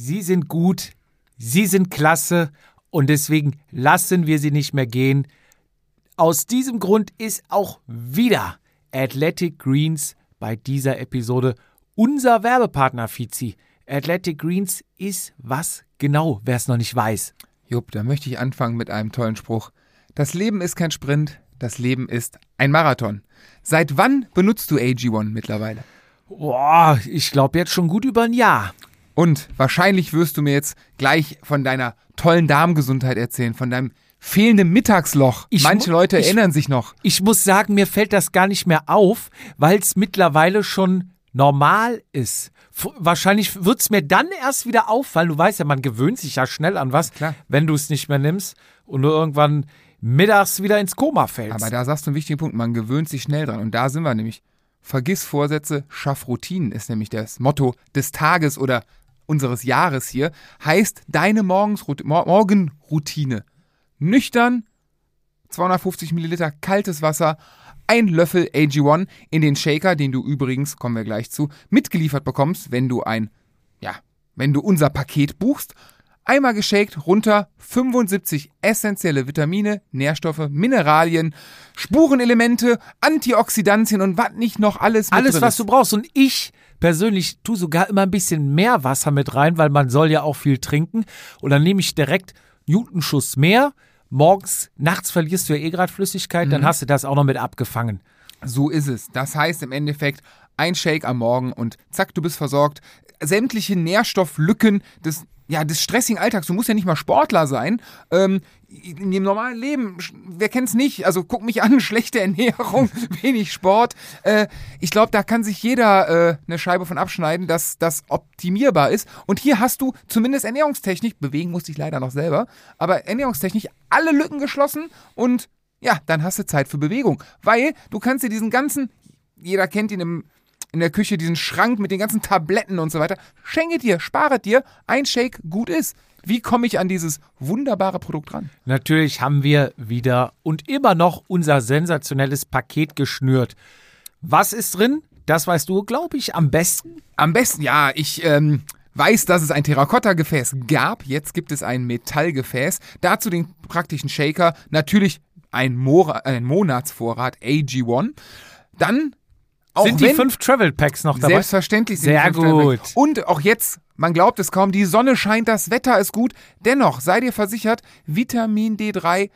Sie sind gut, Sie sind klasse und deswegen lassen wir Sie nicht mehr gehen. Aus diesem Grund ist auch wieder Athletic Greens bei dieser Episode unser Werbepartner, Fizi. Athletic Greens ist was genau, wer es noch nicht weiß. Jupp, da möchte ich anfangen mit einem tollen Spruch. Das Leben ist kein Sprint, das Leben ist ein Marathon. Seit wann benutzt du AG1 mittlerweile? Boah, ich glaube jetzt schon gut über ein Jahr. Und wahrscheinlich wirst du mir jetzt gleich von deiner tollen Darmgesundheit erzählen, von deinem fehlenden Mittagsloch. Ich Manche Leute ich- erinnern sich noch. Ich muss sagen, mir fällt das gar nicht mehr auf, weil es mittlerweile schon normal ist. F wahrscheinlich wird es mir dann erst wieder auffallen. Du weißt ja, man gewöhnt sich ja schnell an was, Klar. wenn du es nicht mehr nimmst und du irgendwann mittags wieder ins Koma fällst. Aber da sagst du einen wichtigen Punkt, man gewöhnt sich schnell dran. Und da sind wir nämlich. Vergiss Vorsätze, schaff Routinen ist nämlich das Motto des Tages oder unseres Jahres hier. Heißt deine Morgensrut- Mor Morgenroutine. Nüchtern, 250 Milliliter kaltes Wasser, ein Löffel AG1 in den Shaker, den du übrigens, kommen wir gleich zu, mitgeliefert bekommst, wenn du ein, ja, wenn du unser Paket buchst. Einmal geshakt, runter, 75 essentielle Vitamine, Nährstoffe, Mineralien, Spurenelemente, Antioxidantien und was nicht noch alles Alles, was du brauchst. Und ich persönlich tue sogar immer ein bisschen mehr Wasser mit rein, weil man soll ja auch viel trinken. Und dann nehme ich direkt Newtonschuss mehr. Morgens, nachts verlierst du ja eh gerade Flüssigkeit, Mhm. dann hast du das auch noch mit abgefangen. So ist es. Das heißt im Endeffekt ein Shake am Morgen und zack, du bist versorgt. Sämtliche Nährstofflücken des ja, des stressigen Alltags. Du musst ja nicht mal Sportler sein. Ähm, in dem normalen Leben, wer kennt's nicht? Also guck mich an, schlechte Ernährung, wenig Sport. Äh, ich glaube, da kann sich jeder äh, eine Scheibe von abschneiden, dass das optimierbar ist. Und hier hast du zumindest Ernährungstechnik, bewegen musste ich leider noch selber, aber Ernährungstechnik alle Lücken geschlossen und ja, dann hast du Zeit für Bewegung. Weil du kannst dir diesen ganzen, jeder kennt ihn im, in der Küche, diesen Schrank mit den ganzen Tabletten und so weiter. Schenke dir, spare dir, ein Shake gut ist. Wie komme ich an dieses wunderbare Produkt ran? Natürlich haben wir wieder und immer noch unser sensationelles Paket geschnürt. Was ist drin? Das weißt du, glaube ich, am besten. Am besten, ja, ich ähm, weiß, dass es ein Terrakotta-Gefäß gab. Jetzt gibt es ein Metallgefäß. Dazu den praktischen Shaker. Natürlich ein, Mora ein Monatsvorrat AG1. Dann auch Sind die fünf Travel Packs noch dabei? Selbstverständlich sind Sehr die fünf gut. Und auch jetzt, man glaubt es kaum, die Sonne scheint, das Wetter ist gut. Dennoch, sei dir versichert, Vitamin D3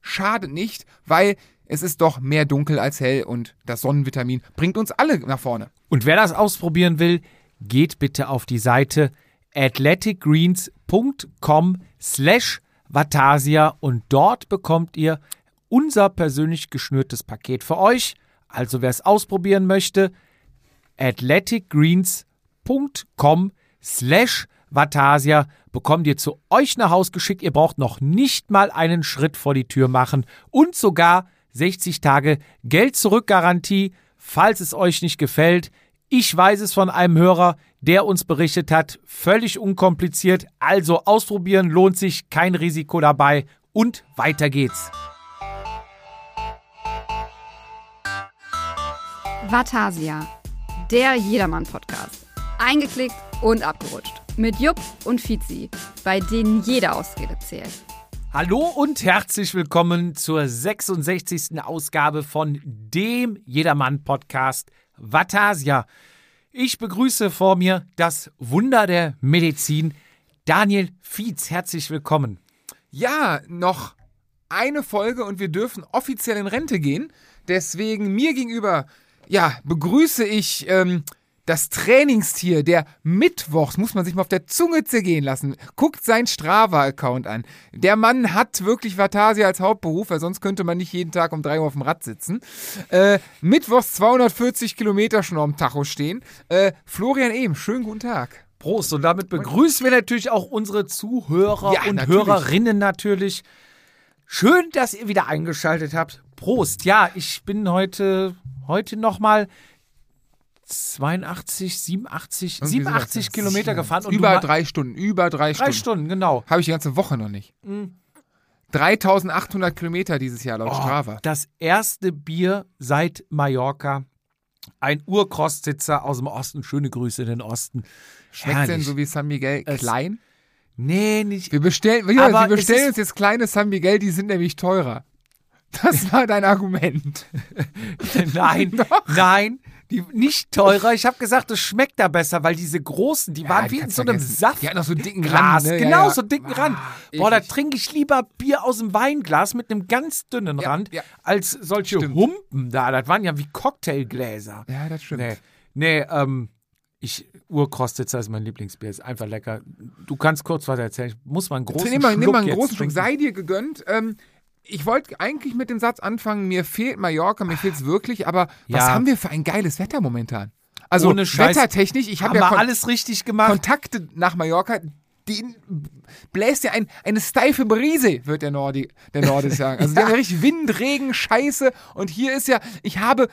schadet nicht, weil es ist doch mehr dunkel als hell und das Sonnenvitamin bringt uns alle nach vorne. Und wer das ausprobieren will, geht bitte auf die Seite athleticgreens.com slash Vatasia und dort bekommt ihr unser persönlich geschnürtes Paket für euch. Also wer es ausprobieren möchte, athleticgreens.com slash Vatasia bekommt ihr zu euch nach Haus geschickt. Ihr braucht noch nicht mal einen Schritt vor die Tür machen und sogar 60 Tage Geld zurück Garantie, falls es euch nicht gefällt. Ich weiß es von einem Hörer, der uns berichtet hat, völlig unkompliziert. Also ausprobieren lohnt sich, kein Risiko dabei und weiter geht's. Vatasia, der Jedermann-Podcast. Eingeklickt und abgerutscht. Mit Jupp und Fizi, bei denen jede Ausrede zählt. Hallo und herzlich willkommen zur 66. Ausgabe von dem Jedermann-Podcast Vatasia. Ich begrüße vor mir das Wunder der Medizin, Daniel Fietz. Herzlich willkommen. Ja, noch eine Folge und wir dürfen offiziell in Rente gehen. Deswegen mir gegenüber, ja, begrüße ich ähm, das Trainingstier, der Mittwochs, muss man sich mal auf der Zunge zergehen lassen. Guckt sein Strava-Account an. Der Mann hat wirklich Vatasia als Hauptberuf, weil sonst könnte man nicht jeden Tag um drei Uhr auf dem Rad sitzen. Äh, Mittwochs 240 Kilometer schon auf dem Tacho stehen. Äh, Florian Ehm, schönen guten Tag. Prost. Und damit begrüßen wir natürlich auch unsere Zuhörer Ja, und natürlich. Hörerinnen natürlich. Schön, dass ihr wieder eingeschaltet habt. Prost. Ja, ich bin heute, heute nochmal 82, 87, Irgendwie 87 sowas. Kilometer gefahren. Und über drei Stunden, über drei, drei Stunden. Stunden, genau. Habe ich die ganze Woche noch nicht. 3800 Kilometer dieses Jahr laut Oh, Strava. Das erste Bier seit Mallorca. Ein Urkrostsitzer aus dem Osten. Schöne Grüße in den Osten. Schmeckt denn so wie San Miguel Es- klein? Nee, nicht. Wir bestellen, wir es bestellen uns jetzt kleine San Miguel, die sind nämlich teurer. Das war dein Argument. Nein, Doch. nein, die nicht teurer. Ich habe gesagt, es schmeckt da besser, weil diese großen, die waren die wie in so einem vergessen. Saft. Die hatten auch so einen dicken Glas, Rand, ne? Ja, genau, ja. so einen dicken Ah, Rand. Boah, da trinke ich lieber Bier aus dem Weinglas mit einem ganz dünnen Ja, Rand, ja. als solche Stimmt. Humpen da. Das waren ja wie Cocktailgläser. Ja, das stimmt. Nee, nee, ähm, ich, Urkrostitzer ist mein Lieblingsbier, ist einfach lecker. Du kannst kurz was erzählen. Ich muss mal einen großen Nimm mal, Schluck nimm mal einen großen Schluck. Sei dir gegönnt. Ähm, ich wollte eigentlich mit dem Satz anfangen, mir fehlt Mallorca, mir fehlt es wirklich, aber was Ja. haben wir für ein geiles Wetter momentan? Also Ohne Scheiß. wettertechnisch, ich habe ja Kon alles richtig gemacht. Kontakte nach Mallorca, den bläst ja ein, eine steife Brise, wird der Nordi, der Nordisch sagen. Also ja richtig Wind, Regen, Scheiße und hier ist ja, ich habe,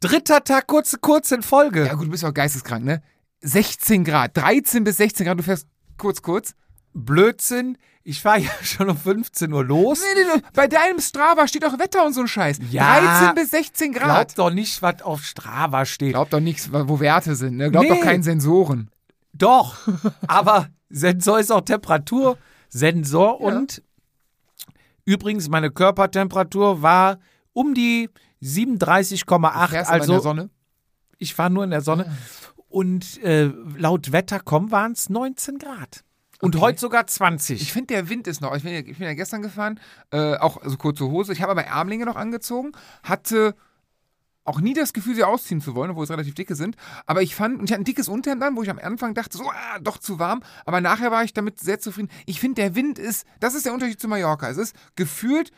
Dritter Tag, kurze, kurz in Folge. ja gut, du bist ja auch geisteskrank, ne? 16 Grad, 13 bis 16 Grad, du fährst kurz, kurz. Blödsinn. Ich fahre ja schon um 15 Uhr los. Nee, nee, nee, bei deinem Strava steht doch Wetter und so ein Scheiß. Ja. 13 bis 16 Glaub Grad. doch nicht, was auf Strava steht. Glaubt doch nichts, wo Werte sind, ne? Glaubt Nee. doch keinen Sensoren. Doch, aber Sensor ist auch Temperatursensor und übrigens meine Körpertemperatur war um die 37,8. Fährst du mal in Also der Sonne? ich war nur in der Sonne und äh, laut Wettercom waren es 19 Grad. Und Okay. heute sogar 20. Ich finde, der Wind ist noch. Ich bin ja, ich bin ja gestern gefahren, äh, auch also kurze Hose. Ich habe aber Ärmlinge noch angezogen, hatte auch nie das Gefühl, sie ausziehen zu wollen, obwohl es relativ dicke sind. Aber ich fand, und ich hatte ein dickes Unterhemd an, wo ich am Anfang dachte, so, ah, doch zu warm. Aber nachher war ich damit sehr zufrieden. Ich finde, der Wind ist, das ist der Unterschied zu Mallorca. Es ist gefühlt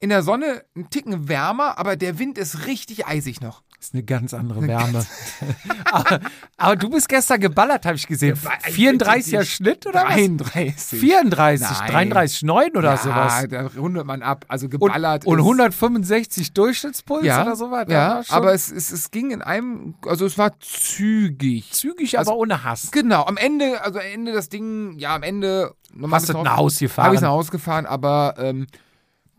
in der Sonne ein Ticken wärmer, aber der Wind ist richtig eisig noch. Das ist eine ganz andere Wärme. aber, aber du bist gestern geballert, habe ich gesehen. 34er Schnitt oder was? 33. 34, Nein. 33,9 oder ja, sowas. da rundet man ab. Also Und, geballert und ist- 165 Durchschnittspuls ja, oder so weiter. Ja, aber es, es, es ging in einem, also es war zügig. zügig, also- aber ohne Hass. Genau, am Ende, also am Ende das Ding, ja, am Ende. Hast du nach Haus gefahren? Habe ich nach Hause gefahren, aber ähm,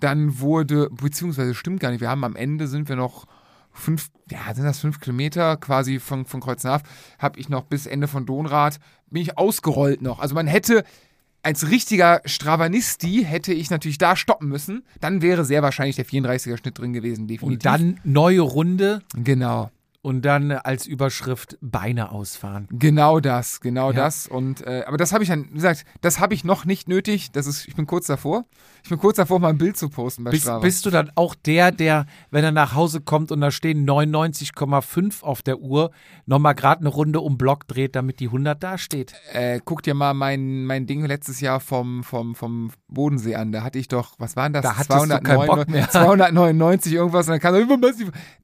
dann wurde, beziehungsweise stimmt gar nicht, wir haben am Ende sind wir noch fünf, ja, sind das fünf Kilometer quasi von, von Kreuznach, habe ich noch bis Ende von Donrad, bin ich ausgerollt noch. Also man hätte, als richtiger Stravanisti hätte ich natürlich da stoppen müssen. Dann wäre sehr wahrscheinlich der 34er Schnitt drin gewesen, definitiv. Und dann neue Runde Genau. Und dann als Überschrift Beine ausfahren. Genau das, genau Ja. das. Und äh, aber das habe ich dann, wie gesagt, das habe ich noch nicht nötig. Das ist, ich bin kurz davor. Ich bin kurz davor, mal ein Bild zu posten bei Bist, Strava. bist du dann auch der, der, wenn er nach Hause kommt und da stehen 99,5 auf der Uhr, nochmal gerade eine Runde um Block dreht, damit die 100 da steht? äh, guck dir mal mein, mein Ding letztes Jahr vom, vom, vom Bodensee an. Da hatte ich doch, was waren das? Da hattest du keinen Bock mehr. 299 irgendwas. Und dann kam.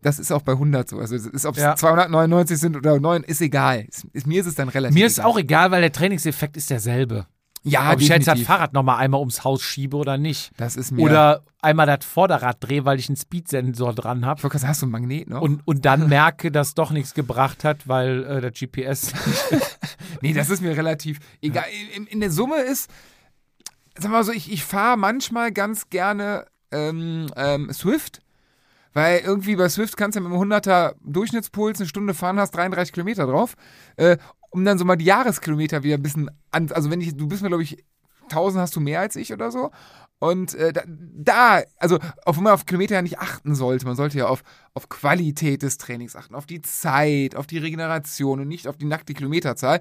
Das ist auch bei 100 so. Also es ist, ob es Ja. 299 sind oder 9, ist egal. Ist, ist, mir ist es dann relativ Mir ist egal. auch egal, weil der Trainingseffekt ist derselbe. ja, Ob ich jetzt das. Fahrrad nochmal einmal ums Haus schiebe oder nicht. Das ist mir. Oder einmal das Vorderrad drehe, weil ich einen Speedsensor dran habe. sagen, hast du ein Magnet noch? Und, und dann merke, dass doch nichts gebracht hat, weil äh, der GPS. Nee, das ist mir relativ egal. In, in der Summe ist, sag mal so, ich, ich fahre manchmal ganz gerne ähm, ähm, Swift, weil irgendwie bei Swift kannst du mit einem 100er Durchschnittspuls eine Stunde fahren, hast 33 Kilometer drauf, äh, um dann so mal die Jahreskilometer wieder ein bisschen an, also wenn ich, du bist mir glaube ich 1000 hast du mehr als ich oder so. Und äh, da, da, also auf man auf Kilometer ja nicht achten sollte. Man sollte ja auf, auf Qualität des Trainings achten, auf die Zeit, auf die Regeneration und nicht auf die nackte Kilometerzahl.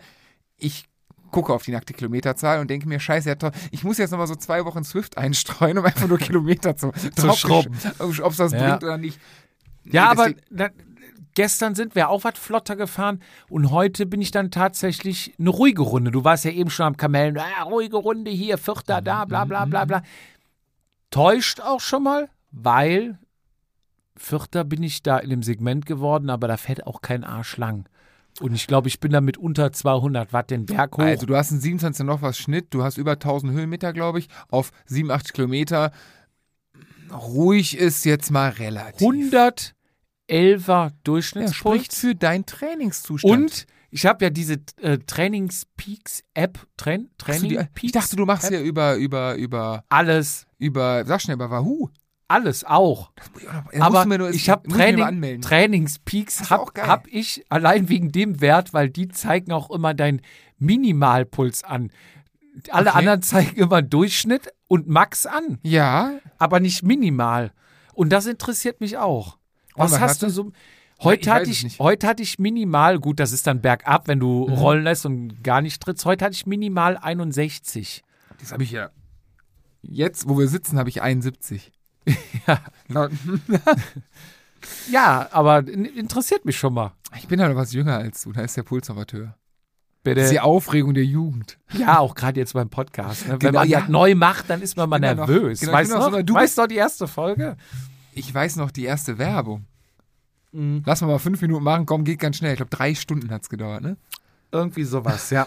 Ich gucke auf die nackte Kilometerzahl und denke mir, scheiße, ja ich muss jetzt nochmal so zwei Wochen Swift einstreuen, um einfach nur Kilometer zu, drauf- schrubben. Ob es das Ja. bringt oder nicht. ja, Nee, aber na, gestern sind wir auch was flotter gefahren und heute bin ich dann tatsächlich eine ruhige Runde. Du warst ja eben schon am Kamellen, ah, ruhige Runde hier, Vierter da, bla bla bla bla. Täuscht auch schon mal, weil Vierter bin ich da in dem Segment geworden, aber da fährt auch kein Arsch lang. Und ich glaube, ich bin da mit unter 200 Watt den Berg hoch. Also du hast einen 27 noch was Schnitt, du hast über 1000 Höhenmeter, glaube ich, auf 87 Kilometer. Ruhig ist jetzt mal relativ. 111er ja, spricht für deinen Trainingszustand. und ich habe ja diese äh, Trainingspeaks-App, Train, Training ich dachte, du machst ja über, über, über, alles. über, sag schnell, über Wahoo. Alles auch. musst Aber nur- ich habe Training. Trainingspeaks, auch hab, ich allein wegen dem Wert, weil die zeigen auch immer deinen Minimalpuls an. Alle Okay. anderen zeigen immer Durchschnitt und Max an, Ja, aber nicht minimal. Und das interessiert mich auch. Was was hast du so? Heute ich hatte ich, nicht. heute hatte ich minimal, gut, das ist dann bergab, wenn du Mhm. rollen lässt und gar nicht trittst. Heute hatte ich minimal 61. das habe ich ja. Jetzt, wo wir sitzen, habe ich 71. Ja. Ja, aber in- interessiert mich schon mal. Ich bin halt noch was jünger als du, da ist der Puls aber höher. Das Bitte. ist die Aufregung der Jugend. Ja, auch gerade jetzt beim Podcast. Ne? Wenn Genau, man ja. das neu macht, dann ist man mal ja noch- nervös. genau, ich weißt noch noch? du weißt noch die erste Folge? Ich weiß noch die erste Werbung. Mhm. Lass mal mal fünf Minuten machen, komm, geht ganz schnell. Ich glaube, drei Stunden hat es gedauert, ne? Irgendwie sowas, ja.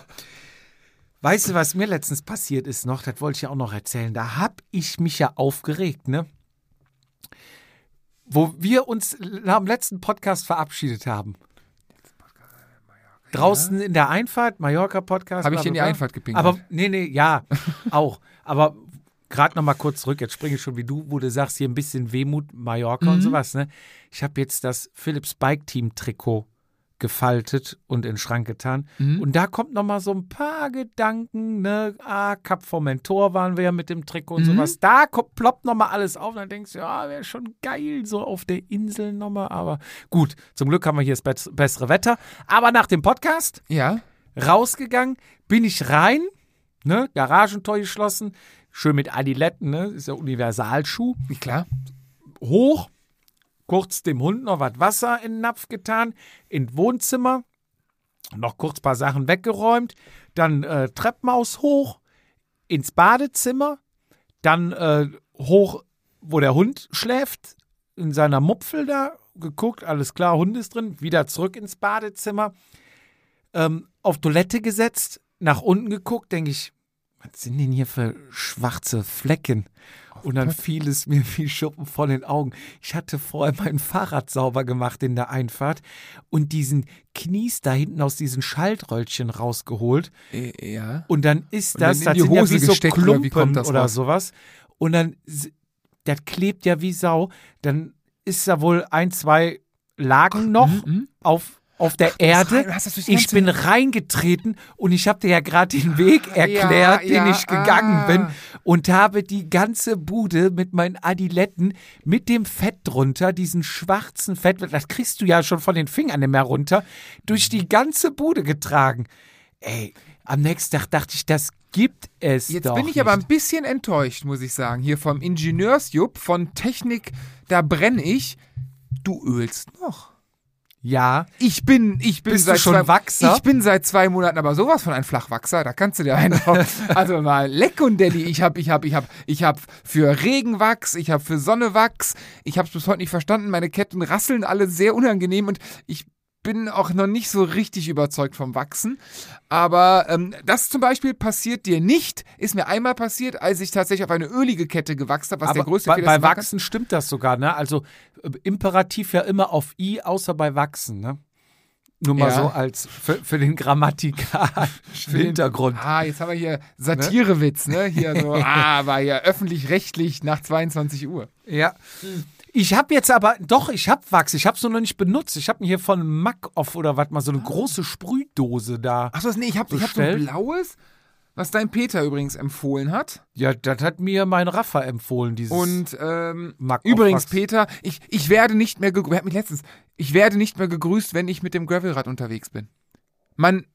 Weißt du, was mir letztens passiert ist noch? Das wollte ich ja auch noch erzählen. Da hab ich mich ja aufgeregt, ne? Wo wir uns dem letzten Podcast verabschiedet haben. Draußen in der Einfahrt, Mallorca-Podcast. Habe ich in die. Einfahrt gepinkelt. Aber, nee, nee, ja, auch. Aber gerade noch mal kurz zurück, jetzt springe ich schon wie du, wo du sagst, hier ein bisschen Wehmut, Mallorca Mhm. und sowas, ne? Ich habe jetzt das Philips Bike Team Trikot gefaltet und in den Schrank getan. Mhm. Und da kommt noch mal so ein paar Gedanken, ne? Ah, Cap Formentor waren wir ja mit dem Trikot und Mhm. sowas. Da kommt, ploppt noch mal alles auf. Und dann denkst du, ja, wäre schon geil, so auf der Insel noch mal. Aber gut, zum Glück haben wir hier das bess- bessere Wetter. Aber nach dem Podcast Ja, rausgegangen, bin ich rein, ne, Garagentor geschlossen, schön mit Adiletten, ne, ist ja Universalschuh, klar. hoch, kurz dem Hund noch was Wasser in den Napf getan, in Wohnzimmer, noch kurz ein paar Sachen weggeräumt, dann äh, Treppenhaus hoch, ins Badezimmer, dann äh, hoch, wo der Hund schläft, in seiner Mupfel da, geguckt, alles klar, Hund ist drin, wieder zurück ins Badezimmer, ähm, auf Toilette gesetzt, nach unten geguckt, denke ich, was sind denn hier für schwarze Flecken? Und dann fiel es mir wie Schuppen von den Augen. Ich hatte vorher mein Fahrrad sauber gemacht in der Einfahrt und diesen Knies da hinten aus diesen Schaltröllchen rausgeholt. Äh, ja. Und dann ist Und dann das, das sind ja Hose wie so gesteckt, oder Klumpen wie kommt das oder raus? sowas. Und dann, das klebt ja wie Sau. Dann ist da wohl ein, zwei Lagen noch mhm. auf, auf der rein- Erde. Ich bin reingetreten und ich habe dir ja gerade den Weg erklärt, den ja, ich gegangen ah. bin und habe die ganze Bude mit meinen Adiletten mit dem Fett drunter, diesen schwarzen Fett, das kriegst du ja schon von den Fingern nicht mehr runter, durch die ganze Bude getragen. Ey, am nächsten Tag dachte ich, das gibt es Jetzt doch bin ich aber ein nicht. bisschen enttäuscht, muss ich sagen. Hier vom Ingenieursjupp, von Technik, da brenne ich. Du ölst noch. Ja, Ich bin, ich bin Bist seit schon zwei, Wachser? Ich bin seit zwei Monaten aber sowas von ein Flachwachser. Da kannst du dir einen, also mal leck und Daddy. Ich hab, ich hab, ich hab, ich hab für Regenwachs, ich hab für Sonnewachs. Ich hab's bis heute nicht verstanden. Meine Ketten rasseln alle sehr unangenehm und ich bin auch noch nicht so richtig überzeugt vom Wachsen. Aber ähm, das zum Beispiel passiert dir nicht. Ist mir einmal passiert, als ich tatsächlich auf eine ölige Kette gewachst habe, was der aber größte bei, Fehler bei ist, kann. Wachsen stimmt das sogar, ne? Also äh, Imperativ ja immer auf I, außer bei Wachsen, ne? Nur mal Ja. so als für, für den grammatikalischen Hintergrund. Ah, jetzt haben wir hier Satirewitz, ne? Hier so, ah, war ja öffentlich-rechtlich nach 22 Uhr. Ja. Ich habe jetzt aber, doch, ich habe Wachs, ich habe es nur noch nicht benutzt. Ich habe mir hier von Mac off oder was mal so eine große Sprühdose da. Achso, nee, ich habe ich hab so ein blaues, was dein Peter übrigens empfohlen hat. Ja, das hat mir mein Rafa empfohlen, dieses. Und ähm, Mac übrigens, Wachs. Peter, ich, ich werde nicht mehr gegrüßt, mich letztens, ich werde nicht mehr gegrüßt, wenn ich mit dem Gravelrad unterwegs bin. Man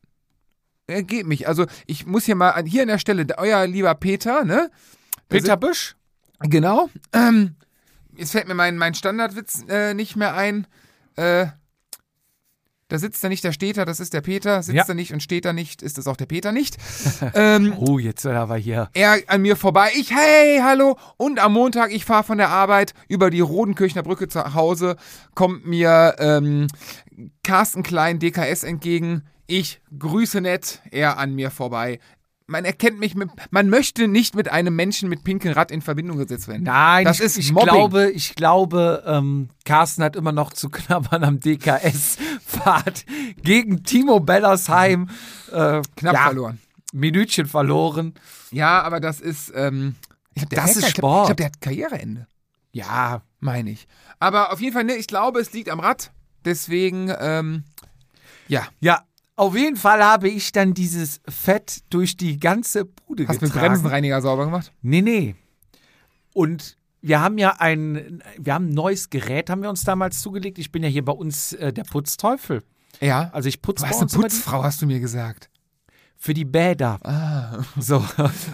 er geht mich. Also ich muss hier mal an, hier an der Stelle, euer lieber Peter, ne? Da Peter Büsch? Genau. Ähm, jetzt fällt mir mein, mein Standardwitz äh, nicht mehr ein. Äh, da sitzt er nicht, da steht er, das ist der Peter. Sitzt Ja. er nicht und steht er nicht, ist das auch der Peter nicht. ähm, Oh, jetzt aber hier. er an mir vorbei. Ich, hey, hallo. Und am Montag, ich fahre von der Arbeit über die Rodenkirchner Brücke zu Hause, kommt mir ähm, Carsten Klein, DKS, entgegen. Ich grüße nett, er an mir vorbei. Man erkennt mich mit, man möchte nicht mit einem Menschen mit pinkem Rad in Verbindung gesetzt werden. Nein, das ich, ist ich Mobbing. glaube, ich glaube, ähm, Carsten hat immer noch zu knabbern am DKS-Fahrt gegen Timo Bellersheim. Äh, Knapp ja, verloren. Minütchen verloren. Ja, aber das ist, ähm, glaub, Das ist glaub, Sport. Ich glaube, der hat Karriereende. Ja, meine ich. Aber auf jeden Fall, ne, ich glaube, es liegt am Rad. Deswegen, ähm, ja. ja. Auf jeden Fall habe ich dann dieses Fett durch die ganze Bude Hast du mit getragen. Bremsenreiniger sauber gemacht? Nee, nee. Und wir haben ja ein, wir haben ein neues Gerät, haben wir uns damals zugelegt. Ich bin ja hier bei uns äh, der Putzteufel. Ja. Also ich putze Du bei hast eine Putzfrau, hast du mir gesagt. für die Bäder. Ah. So.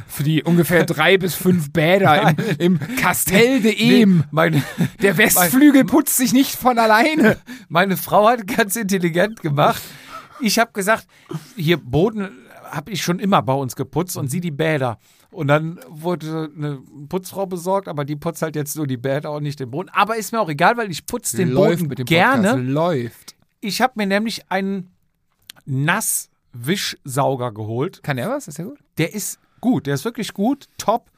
Für die ungefähr drei bis fünf Bäder im, im Castell de Ehm. Nee, Der Westflügel putzt sich nicht von alleine. meine Frau hat ganz intelligent gemacht. Ich habe gesagt, hier Boden habe ich schon immer bei uns geputzt und sie die Bäder. Und dann wurde eine Putzfrau besorgt, aber die putzt halt jetzt nur die Bäder und nicht den Boden. Aber ist mir auch egal, weil ich putze den läuft Boden gerne. Podcast. Läuft. Ich habe mir nämlich einen Nasswischsauger geholt. Kann er was? Ist ja gut. Der ist gut, der ist wirklich gut, top.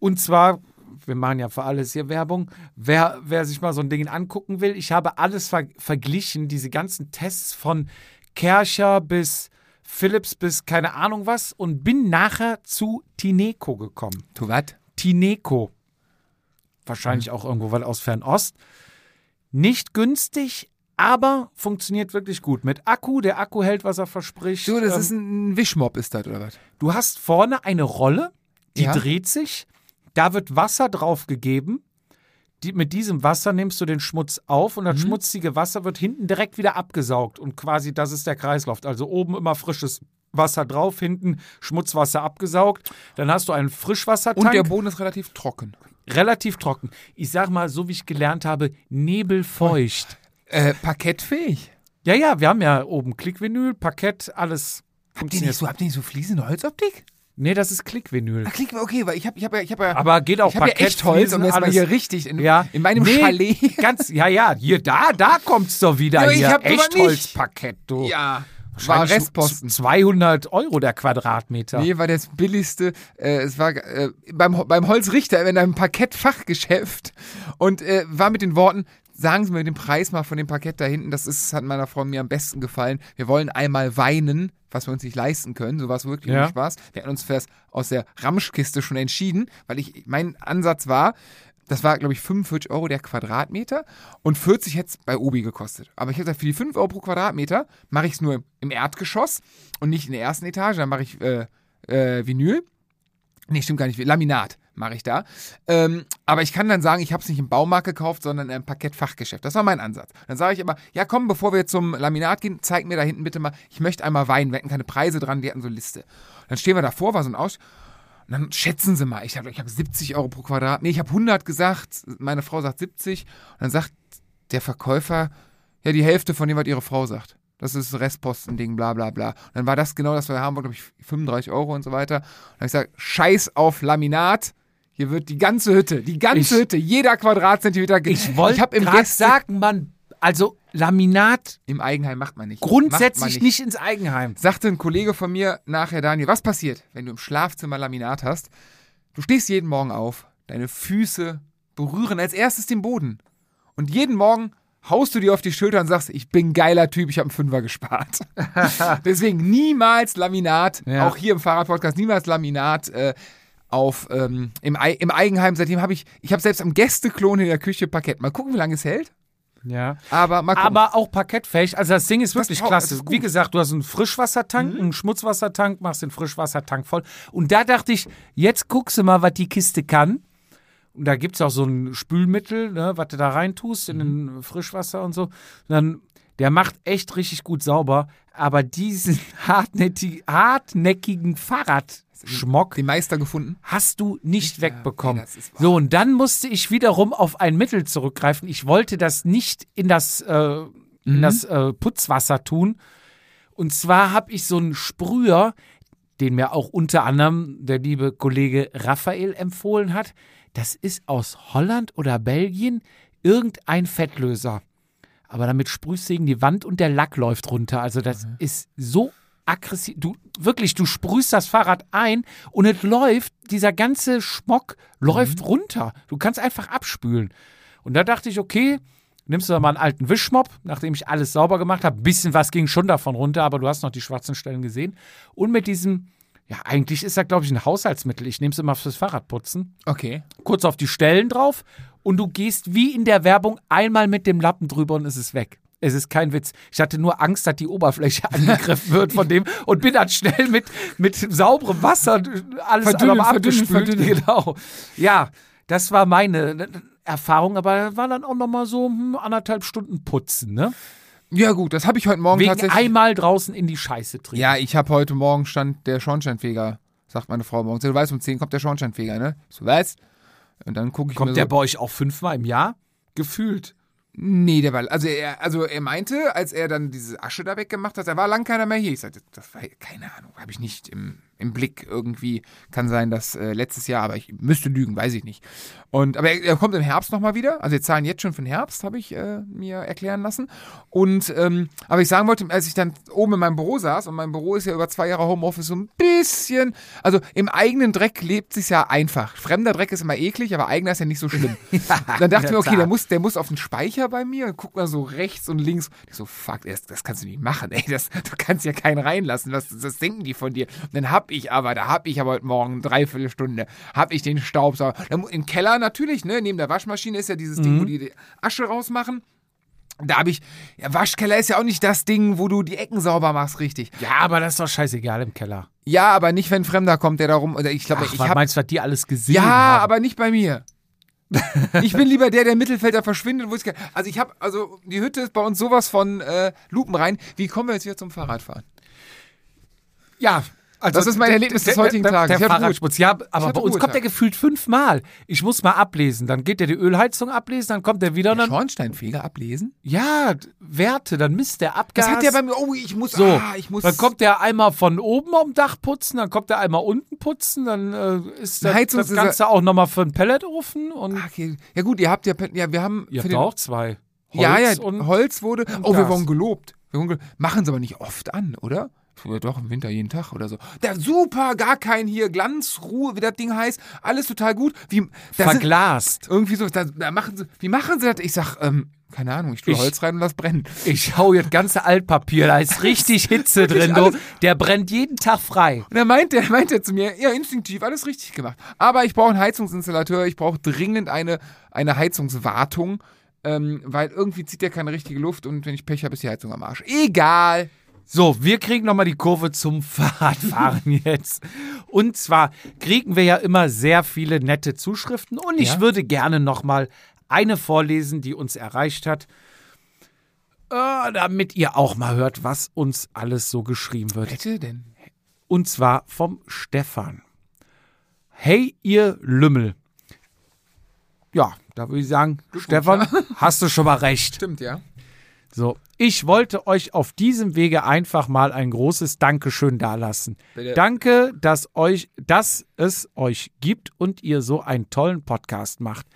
Und zwar, wir machen ja für alles hier Werbung, wer, wer sich mal so ein Ding angucken will, ich habe alles ver verglichen, diese ganzen Tests von Kercher bis Philips bis keine Ahnung was und bin nachher zu Tineco gekommen. Tu was? Tineco. Wahrscheinlich auch irgendwo was aus Fernost. Nicht günstig, aber funktioniert wirklich gut. Mit Akku, der Akku hält, was er verspricht. Du, das Ähm, ist ein Wischmob, ist das, oder was? Du hast vorne eine Rolle, die Ja. dreht sich, da wird Wasser drauf gegeben. Die, mit diesem Wasser nimmst du den Schmutz auf und das Mhm. schmutzige Wasser wird hinten direkt wieder abgesaugt. Und quasi das ist der Kreislauf. Also oben immer frisches Wasser drauf, hinten Schmutzwasser abgesaugt. Dann hast du einen Frischwassertank, Und der Boden ist relativ trocken. relativ trocken. Ich sag mal, so wie ich gelernt habe, nebelfeucht. Äh, parkettfähig. Ja, ja, wir haben ja oben Klickvinyl, Parkett, alles Habt ihr nicht so, habt ihr nicht so fließende Holzoptik? Nee, das ist Klickvinyl. Ach, klick, okay, weil ich habe ich hab ja, ich hab ja, Aber geht auch ich hab ja Parkett, echt Holz, um Fliesen, jetzt mal alles. hier richtig in, Ja. in meinem Nee, Chalet. Ganz, ja, ja, hier, da, da kommt's doch wieder. Ja, hier. nicht. Echtholzparkett, du. Ja, war Restposten. 200 Euro der Quadratmeter. Nee, war das billigste. Äh, es war äh, beim, beim Holzrichter in einem Parkettfachgeschäft und äh, war mit den Worten, sagen Sie mir den Preis mal von dem Parkett da hinten, das ist, hat meiner Frau mir am besten gefallen. Wir wollen einmal weinen, was wir uns nicht leisten können. So war es wirklich Ja. nicht Spaß. Wir hatten uns fest aus der Ramschkiste schon entschieden, weil ich, mein Ansatz war, das war, glaube ich, 45 Euro der Quadratmeter und 40 hätte es bei Obi gekostet. Aber ich habe gesagt, für die 5 Euro pro Quadratmeter mache ich es nur im Erdgeschoss und nicht in der ersten Etage. Dann mache ich äh, äh, Vinyl. Nee, stimmt gar nicht. Laminat mache ich da. Ähm, aber ich kann dann sagen, ich habe es nicht im Baumarkt gekauft, sondern im Parkettfachgeschäft. Das war mein Ansatz. Dann sage ich aber, ja komm, bevor wir zum Laminat gehen, zeig mir da hinten bitte mal, ich möchte einmal Wein. Wir hatten keine Preise dran, die hatten so eine Liste. Dann stehen wir davor, war so ein Aus. Und dann schätzen sie mal. Ich habe ich hab 70 Euro pro Quadrat. Nee, ich habe 100 gesagt. Meine Frau sagt 70. Und dann sagt der Verkäufer, ja, die Hälfte von dem, was ihre Frau sagt. Das ist Restpostending, bla bla bla. Und dann war das genau das, was wir haben, glaube ich, 35 Euro und so weiter. Und dann habe ich gesagt, scheiß auf Laminat. Hier wird die ganze Hütte, die ganze Ich- Hütte, jeder Quadratzentimeter Ich wollte gerade sagen, man, also Laminat im Eigenheim macht man nicht. grundsätzlich man nicht. ins Eigenheim. Sagte ein Kollege von mir nachher, Daniel, was passiert, wenn du im Schlafzimmer Laminat hast? Du stehst jeden Morgen auf, deine Füße berühren als erstes den Boden. Und jeden Morgen haust du dir auf die Schulter und sagst, ich bin geiler Typ, ich habe einen Fünfer gespart. Deswegen niemals Laminat, Ja. auch hier im Fahrradpodcast, niemals Laminat äh, auf, ähm, im, im Eigenheim. Seitdem habe ich, ich habe selbst am Gästeklon in der Küche Parkett. Mal gucken, wie lange es hält. Ja. Aber. Aber auch parkettfähig. Also das Ding ist wirklich braucht- klasse. das ist. Wie gesagt, du hast einen Frischwassertank, Mhm. einen Schmutzwassertank, machst den Frischwassertank voll. Und da dachte ich, jetzt guckst du mal, was die Kiste kann. Und da gibt es auch so ein Spülmittel, ne, was du da reintust in Mhm. den Frischwasser und so. Und dann, der macht echt richtig gut sauber. Aber diesen hartnäckig, hartnäckigen Fahrradschmock den Meister gefunden. hast du nicht wegbekommen. nee, so, und dann musste ich wiederum auf ein Mittel zurückgreifen. Ich wollte das nicht in das, äh, in das äh, Putzwasser tun. Und zwar habe ich so einen Sprüher, den mir auch unter anderem der liebe Kollege Raphael empfohlen hat. Das ist aus Holland oder Belgien irgendein Fettlöser. Aber damit sprühst du gegen die Wand und der Lack läuft runter. Also das ist so aggressiv. Du wirklich, du sprühst das Fahrrad ein und es läuft, dieser ganze Schmock läuft runter. Du kannst einfach abspülen. Und da dachte ich, okay, nimmst du da mal einen alten Wischmopp, nachdem ich alles sauber gemacht habe. Bisschen was ging schon davon runter, aber du hast noch die schwarzen Stellen gesehen. Und mit diesem Ja, eigentlich ist das, glaube ich, ein Haushaltsmittel. Ich nehme es immer fürs Fahrradputzen. Okay. Kurz auf die Stellen drauf und du gehst wie in der Werbung einmal mit dem Lappen drüber und es ist weg. Es ist kein Witz. Ich hatte nur Angst, dass die Oberfläche angegriffen wird von dem und bin dann schnell mit, mit sauberem Wasser alles Verdünnen, einmal verdünnen, abgespült. verdünnen. Genau. Ja, das war meine Erfahrung, aber war dann auch nochmal so hm, anderthalb Stunden putzen, ne? Ja gut, das habe ich heute Morgen Wegen tatsächlich. einmal draußen in die Scheiße treten. Ja, ich habe heute Morgen stand der Schornsteinfeger, sagt meine Frau morgens. Du weißt, um 10 kommt der Schornsteinfeger, ne? So, was? Und dann gucke ich Kommt mir der so, bei euch auch fünfmal im Jahr? Gefühlt. Nee, der war, also er, also er meinte, als er dann diese Asche da weggemacht hat, da war lang keiner mehr hier. Ich sagte, das war, keine Ahnung, habe ich nicht im, im Blick irgendwie. Kann sein, dass äh, letztes Jahr, aber ich müsste lügen, weiß ich nicht. Und, aber er, er kommt im Herbst nochmal wieder. Also wir zahlen jetzt schon für den Herbst, habe ich äh, mir erklären lassen. Und, ähm, aber ich sagen wollte, als ich dann oben in meinem Büro saß, und mein Büro ist ja über zwei Jahre Homeoffice so ein bisschen, also im eigenen Dreck lebt sich ja einfach. Fremder Dreck ist immer eklig, aber eigener ist ja nicht so schlimm. dann dachte ich mir, okay, der muss, der muss auf den Speicher bei mir. Guck mal so rechts und links. Ich so, fuck, das, das kannst du nicht machen, ey. Das, du kannst ja keinen reinlassen. Was, das denken die von dir. Und dann hab ich aber, da hab ich aber heute Morgen eine Dreiviertelstunde, hab ich den Staubsauger. Im Keller natürlich, ne, neben der Waschmaschine ist ja dieses Ding, wo die die Asche rausmachen. Da habe ich, ja, Waschkeller ist ja auch nicht das Ding, wo du die Ecken sauber machst, richtig. Ja, aber das ist doch scheißegal im Keller. Ja, aber nicht, wenn ein Fremder kommt, der da rum, oder ich glaube, ich habe meinst du, was die alles gesehen ja, haben? aber nicht bei mir. ich bin lieber der, der im Mittelfelder verschwindet, wo ich Also ich habe, also die Hütte ist bei uns sowas von äh, Lupen rein. Wie kommen wir jetzt wieder zum Fahrradfahren? Ja, also Das ist mein Erlebnis des heutigen der, Tages. Der, Ich der Fahrradschmutz. Ja, aber bei uns Ruhetag. kommt der gefühlt fünfmal. Ich muss mal ablesen. Dann geht der die Ölheizung ablesen, dann kommt der wieder Der dann. Schornsteinfeger ablesen? Ja, Werte, dann misst der Abgas. Das hat der bei mir. Oh, ich muss. so, ah, ich muss. dann kommt der einmal von oben am Dach putzen, dann kommt der einmal unten putzen, dann äh, ist das, das Ganze auch nochmal für einen Pelletofen und okay. Ja gut, ihr habt ja, ja, wir haben. ihr habt auch zwei. Holz ja, ja, und Holz wurde. oh, wir Gas. wurden gelobt. Wir wurden gelobt. Machen sie aber nicht oft an, oder? Früher doch im Winter jeden Tag oder so. Da, super, gar kein hier Glanzruhe, wie das Ding heißt. Alles total gut. Wie, da sind, verglast. irgendwie so, da, da machen sie, wie machen sie das? Ich sag, ähm, keine Ahnung, ich tue Ich- Holz rein und lass brennen. Ich hau jetzt ganze Altpapier, da ist richtig Hitze drin, du. Der brennt jeden Tag frei. Und er meinte, er meinte zu mir, ja, instinktiv, alles richtig gemacht. Aber ich brauche einen Heizungsinstallateur, ich brauche dringend eine, eine Heizungswartung, ähm, weil irgendwie zieht der keine richtige Luft und wenn ich Pech habe, ist die Heizung am Arsch. Egal. So, wir kriegen nochmal die Kurve zum Fahrradfahren jetzt. Und zwar kriegen wir ja immer sehr viele nette Zuschriften und ich Ja. würde gerne nochmal eine vorlesen, die uns erreicht hat, äh, damit ihr auch mal hört, was uns alles so geschrieben wird. Bitte denn? Und zwar vom Stefan. Hey, ihr Lümmel. Ja, da würde ich sagen, Stefan, hast du schon mal recht. Stimmt, ja. So, ich wollte euch auf diesem Wege einfach mal ein großes Dankeschön dalassen. Bitte. Danke, dass euch, dass es euch gibt und ihr so einen tollen Podcast macht.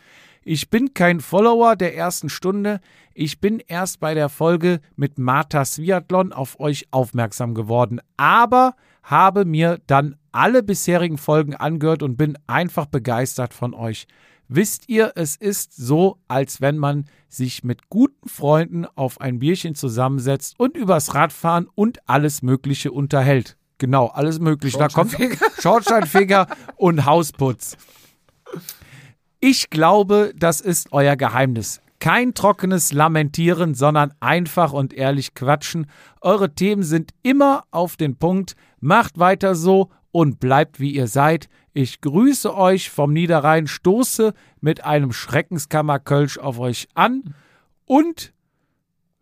Ich bin kein Follower der ersten Stunde. Ich bin erst bei der Folge mit Martha Sviatlon auf euch aufmerksam geworden, aber habe mir dann alle bisherigen Folgen angehört und bin einfach begeistert von euch. Wisst ihr, es ist so, als wenn man sich mit guten Freunden auf ein Bierchen zusammensetzt und übers Radfahren und alles Mögliche unterhält. Genau, alles Mögliche. Da kommt Schornsteinfeger und Hausputz. Ich glaube, das ist euer Geheimnis. Kein trockenes Lamentieren, sondern einfach und ehrlich quatschen. Eure Themen sind immer auf den Punkt. Macht weiter so und bleibt wie ihr seid. Ich grüße euch vom Niederrhein, stoße mit einem Schreckenskammerkölsch auf euch an und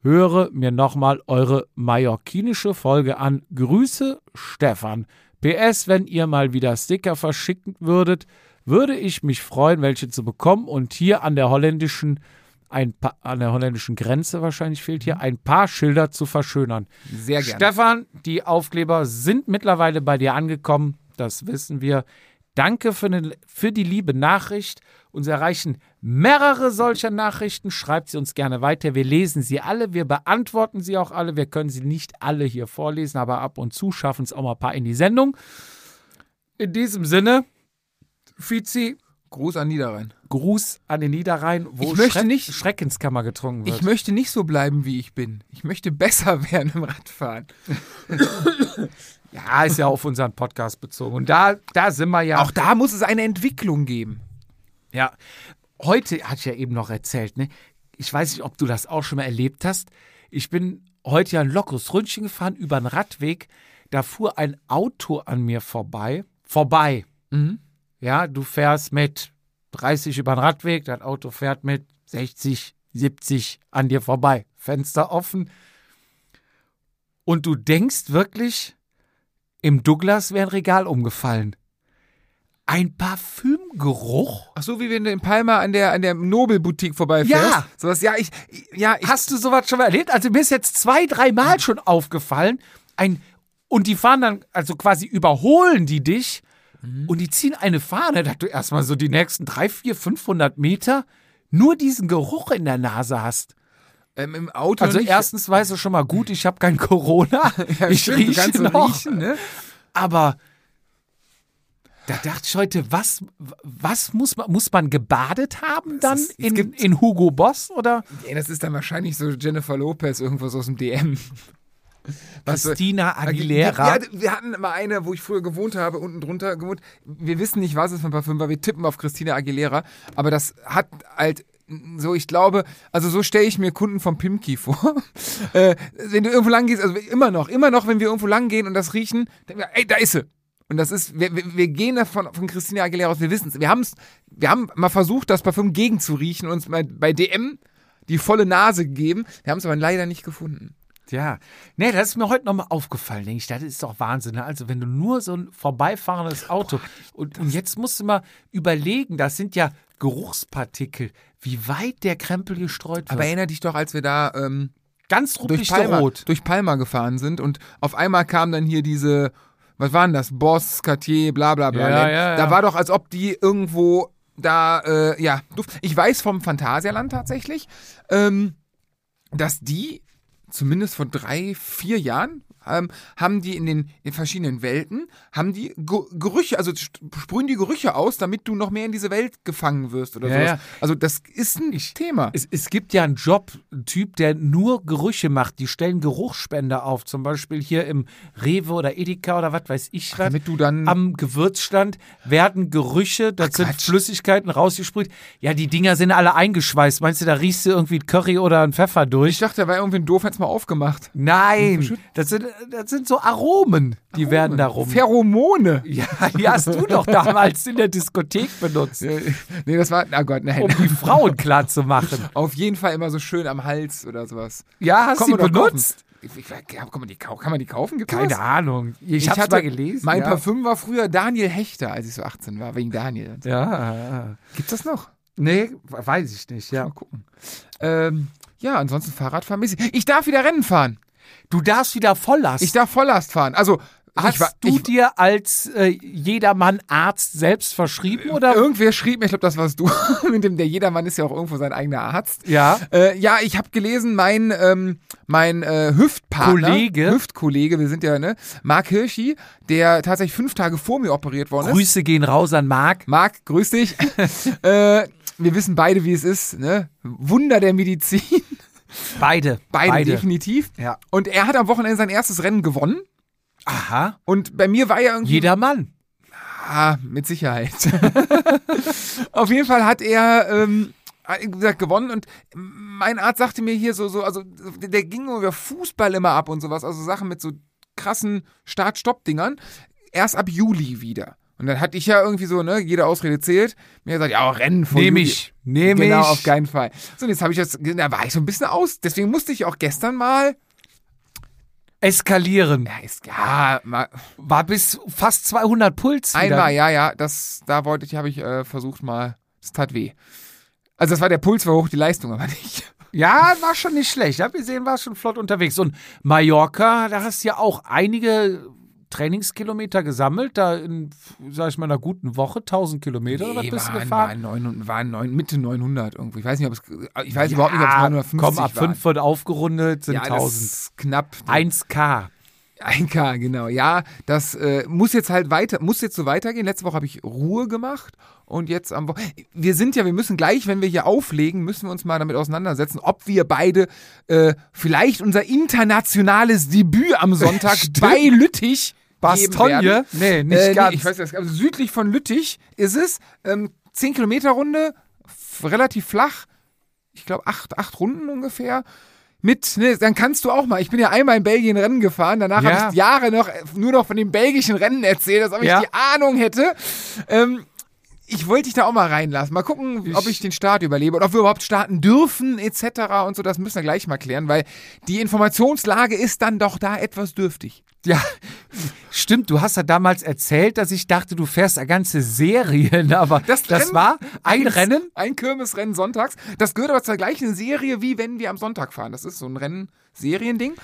höre mir nochmal eure mallorquinische Folge an. Grüße, Stefan. PS, wenn ihr mal wieder Sticker verschicken würdet, würde ich mich freuen, welche zu bekommen und hier an der holländischen ein pa an der holländischen Grenze wahrscheinlich fehlt hier ein paar Schilder zu verschönern. Sehr gerne. Stefan, die Aufkleber sind mittlerweile bei dir angekommen, das wissen wir. Danke für, ne, für die liebe Nachricht. Uns erreichen mehrere solcher Nachrichten. Schreibt sie uns gerne weiter. Wir lesen sie alle, wir beantworten sie auch alle. Wir können sie nicht alle hier vorlesen, aber ab und zu schaffen es auch mal ein paar in die Sendung. In diesem Sinne, Fizi, Gruß an Niederrhein. Gruß an den Niederrhein, wo Ich möchte Schreck nicht- Schreckenskammer getrunken wird. Ich möchte nicht so bleiben, wie ich bin. Ich möchte besser werden im Radfahren. ja, ist ja auf unseren Podcast bezogen. Und da, da sind wir ja. Auch da muss es eine Entwicklung geben. Ja, heute hatte ich ja eben noch erzählt, ne? Ich weiß nicht, ob du das auch schon mal erlebt hast. Ich bin heute ja ein lockeres Ründchen gefahren über einen Radweg. Da fuhr ein Auto an mir vorbei. Vorbei. Ja, du fährst mit 30 über den Radweg, das Auto fährt mit 60, 70 an dir vorbei. Fenster offen. Und du denkst wirklich, im Douglas wäre ein Regal umgefallen. Ein Parfümgeruch Ach so, wie wenn du in Palma an der, an der Nobel-Boutique vorbeifährst. Ja. Sowas, ja, ich, ja, ich, Hast du sowas schon mal erlebt? Also mir ist jetzt zwei, dreimal schon aufgefallen. Ein, und die fahren dann, also quasi überholen die dich und die ziehen eine Fahne, dass du erstmal so die nächsten drei, vier, 500 Meter nur diesen Geruch in der Nase hast. ähm, im Auto Also erstens weißt du schon mal gut, ich habe kein Corona. Ja, ich stimmt, du rieche so noch. riechen, ne? Aber da dachte ich heute, was, was muss man, muss man gebadet haben dann ist- in, in Hugo Boss oder Ja, das ist dann wahrscheinlich so Jennifer Lopez irgendwas aus dem DM. Äh, Christina Aguilera? Ja, wir hatten mal eine, wo ich früher gewohnt habe, unten drunter gewohnt. Wir wissen nicht, was es für ein Parfüm war. Wir tippen auf Christina Aguilera. Aber das hat halt so, ich glaube, also so stelle ich mir Kunden vom Pimki vor. äh, wenn du irgendwo lang gehst, also immer noch, immer noch, wenn wir irgendwo lang gehen und das riechen, denken wir, ey, da ist sie. Und das ist, wir, wir, gehen davon von Christina Aguilera aus, wir wissen es. Wir, haben's- wir haben mal versucht, das Parfüm gegen zu riechen und uns bei DM die volle Nase gegeben. Wir haben es aber leider nicht gefunden. Ja, nee, das ist mir heute nochmal aufgefallen, denke ich. Das ist doch Wahnsinn. Ne? Also, wenn du nur so ein vorbeifahrendes Auto und, und jetzt musst du mal überlegen, das sind ja Geruchspartikel, wie weit der Krempel gestreut wird. Aber erinnere dich doch, als wir da ähm, ganz durch, Palma, rot. durch Palma gefahren sind und auf einmal kam dann hier diese, was waren das? Boss, Cartier, bla bla bla. Ja, ja, Da ja. war doch, als ob die irgendwo da, äh, ja, Duft. Ich weiß vom Phantasialand tatsächlich, ähm, dass die zumindest vor drei, vier Jahren ähm, haben die in den in verschiedenen Welten, haben die Ge Gerüche, also sprühen die Gerüche aus, damit du noch mehr in diese Welt gefangen wirst oder Ja, sowas. Also das ist ein Thema. Es, es gibt ja einen Job, einen Typ, der nur Gerüche macht. Die stellen Geruchsspender auf. Zum Beispiel hier im Rewe oder Edeka oder was weiß ich was. damit du dann Am Gewürzstand werden Gerüche, Ach, sind Quatsch. Flüssigkeiten rausgesprüht. Ja, die Dinger sind alle eingeschweißt. Meinst du, da riechst du irgendwie Curry oder einen Pfeffer durch? Ich dachte, da war irgendwie ein doof, hat's mal aufgemacht. Nein, das sind, das sind so Aromen, die werden da rum. Pheromone. Ja, die hast du doch damals in der Diskothek benutzt, Nee, das war, na Gott, nein. um die Frauen klar zu machen. Auf jeden Fall immer so schön am Hals oder sowas. Ja, hast du benutzt? Ich, ich, kann, man die, kann man die kaufen? Gibt's Keine sowas? Ahnung. Ich, Ich hab's hatte mal gelesen. Mein ja. Parfüm war früher Daniel Hechter, als ich so 18 war, wegen Daniel. Ja, ja. Gibt's das noch? Nee, weiß ich nicht, ja. Mal gucken. Ähm, ja, ansonsten Fahrradfahren. Ich darf wieder Rennen fahren. Du darfst wieder Volllast. Ich darf Volllast fahren. Also, Hast war, du ich, dir als äh, jedermann Arzt selbst verschrieben oder? irgendwer schrieb mir, ich glaube, das warst du, mit dem der Jedermann ist ja auch irgendwo sein eigener Arzt. Ja. Äh, ja, ich habe gelesen, mein, ähm, mein äh, Hüftpartner, Kollege? Hüftkollege, wir sind ja, ne, Marc Hirschi, der tatsächlich fünf Tage vor mir operiert worden ist. Grüße gehen raus an Marc. Marc, grüß dich. äh, wir wissen beide, wie es ist, ne? Wunder der Medizin. Beide. Beide, definitiv. Ja. Und er hat am Wochenende sein erstes Rennen gewonnen. Aha. Und bei mir war ja irgendwie. Jedermann. Ah, mit Sicherheit. Auf jeden Fall hat er, ähm, gesagt, gewonnen und mein Arzt sagte mir hier so, so, also der ging über Fußball immer ab und sowas, also Sachen mit so krassen Start-Stopp-Dingern, erst ab Juli wieder. Und dann hatte ich ja irgendwie so, ne, jede Ausrede zählt, mir gesagt, ja, Rennen vor Nehm Juli. ich. Nehm genau, ich. auf keinen Fall. So, und jetzt habe ich das, da war ich so ein bisschen aus, deswegen musste ich auch gestern mal, Eskalieren. ja, ist, ja, mal, War bis fast 200 Puls. wieder. Einmal, ja, ja, das, da wollte ich, habe ich äh, versucht mal, es tat weh. Also das war der Puls war hoch, die Leistung aber nicht. Ja, war schon nicht schlecht. Ich habe gesehen, war schon flott unterwegs. Und Mallorca, da hast du ja auch einige Trainingskilometer gesammelt. Da in, sag ich mal, einer guten Woche, 1000 Kilometer. oder was bist du waren, gefahren? waren, neun, waren neun, Mitte 900 irgendwie. Ich weiß nicht, ob es, ich weiß überhaupt nicht, ob es 950 Komm, ab waren. 5 wird aufgerundet, sind ja, das 1000. ist knapp. 1K. 1K, genau. Ja, das äh, muss jetzt halt weiter, muss jetzt so weitergehen. Letzte Woche habe ich Ruhe gemacht und jetzt am Wochenende. Wir sind ja, wir müssen gleich, wenn wir hier auflegen, müssen wir uns mal damit auseinandersetzen, ob wir beide äh, vielleicht unser internationales Debüt am Sonntag bei Lüttich Bastogne? Nee, nicht Äh, ganz. Nee, ich weiß nicht, also südlich von Lüttich ist es. Ähm, 10 Kilometer Runde, relativ flach. Ich glaube, acht, acht Runden ungefähr. Mit, ne, dann kannst du auch mal. Ich bin ja einmal in Belgien Rennen gefahren. Danach Ja. habe ich Jahre noch äh, nur noch von den belgischen Rennen erzählt, als ob ich Ja. die Ahnung hätte. Ähm, ich wollte dich da auch mal reinlassen. Mal gucken, ob ich den Start überlebe und ob wir überhaupt starten dürfen, etc. und so. Das müssen wir gleich mal klären, weil die Informationslage ist dann doch da etwas dürftig. Ja, stimmt. Du hast ja damals erzählt, dass ich dachte, du fährst eine ganze Serien, aber das, Rennen- war ein Rennen. Ein Kirmesrennen sonntags. Das gehört aber zur gleichen Serie, wie wenn wir am Sonntag fahren. Das ist so ein Rennen-Seriending.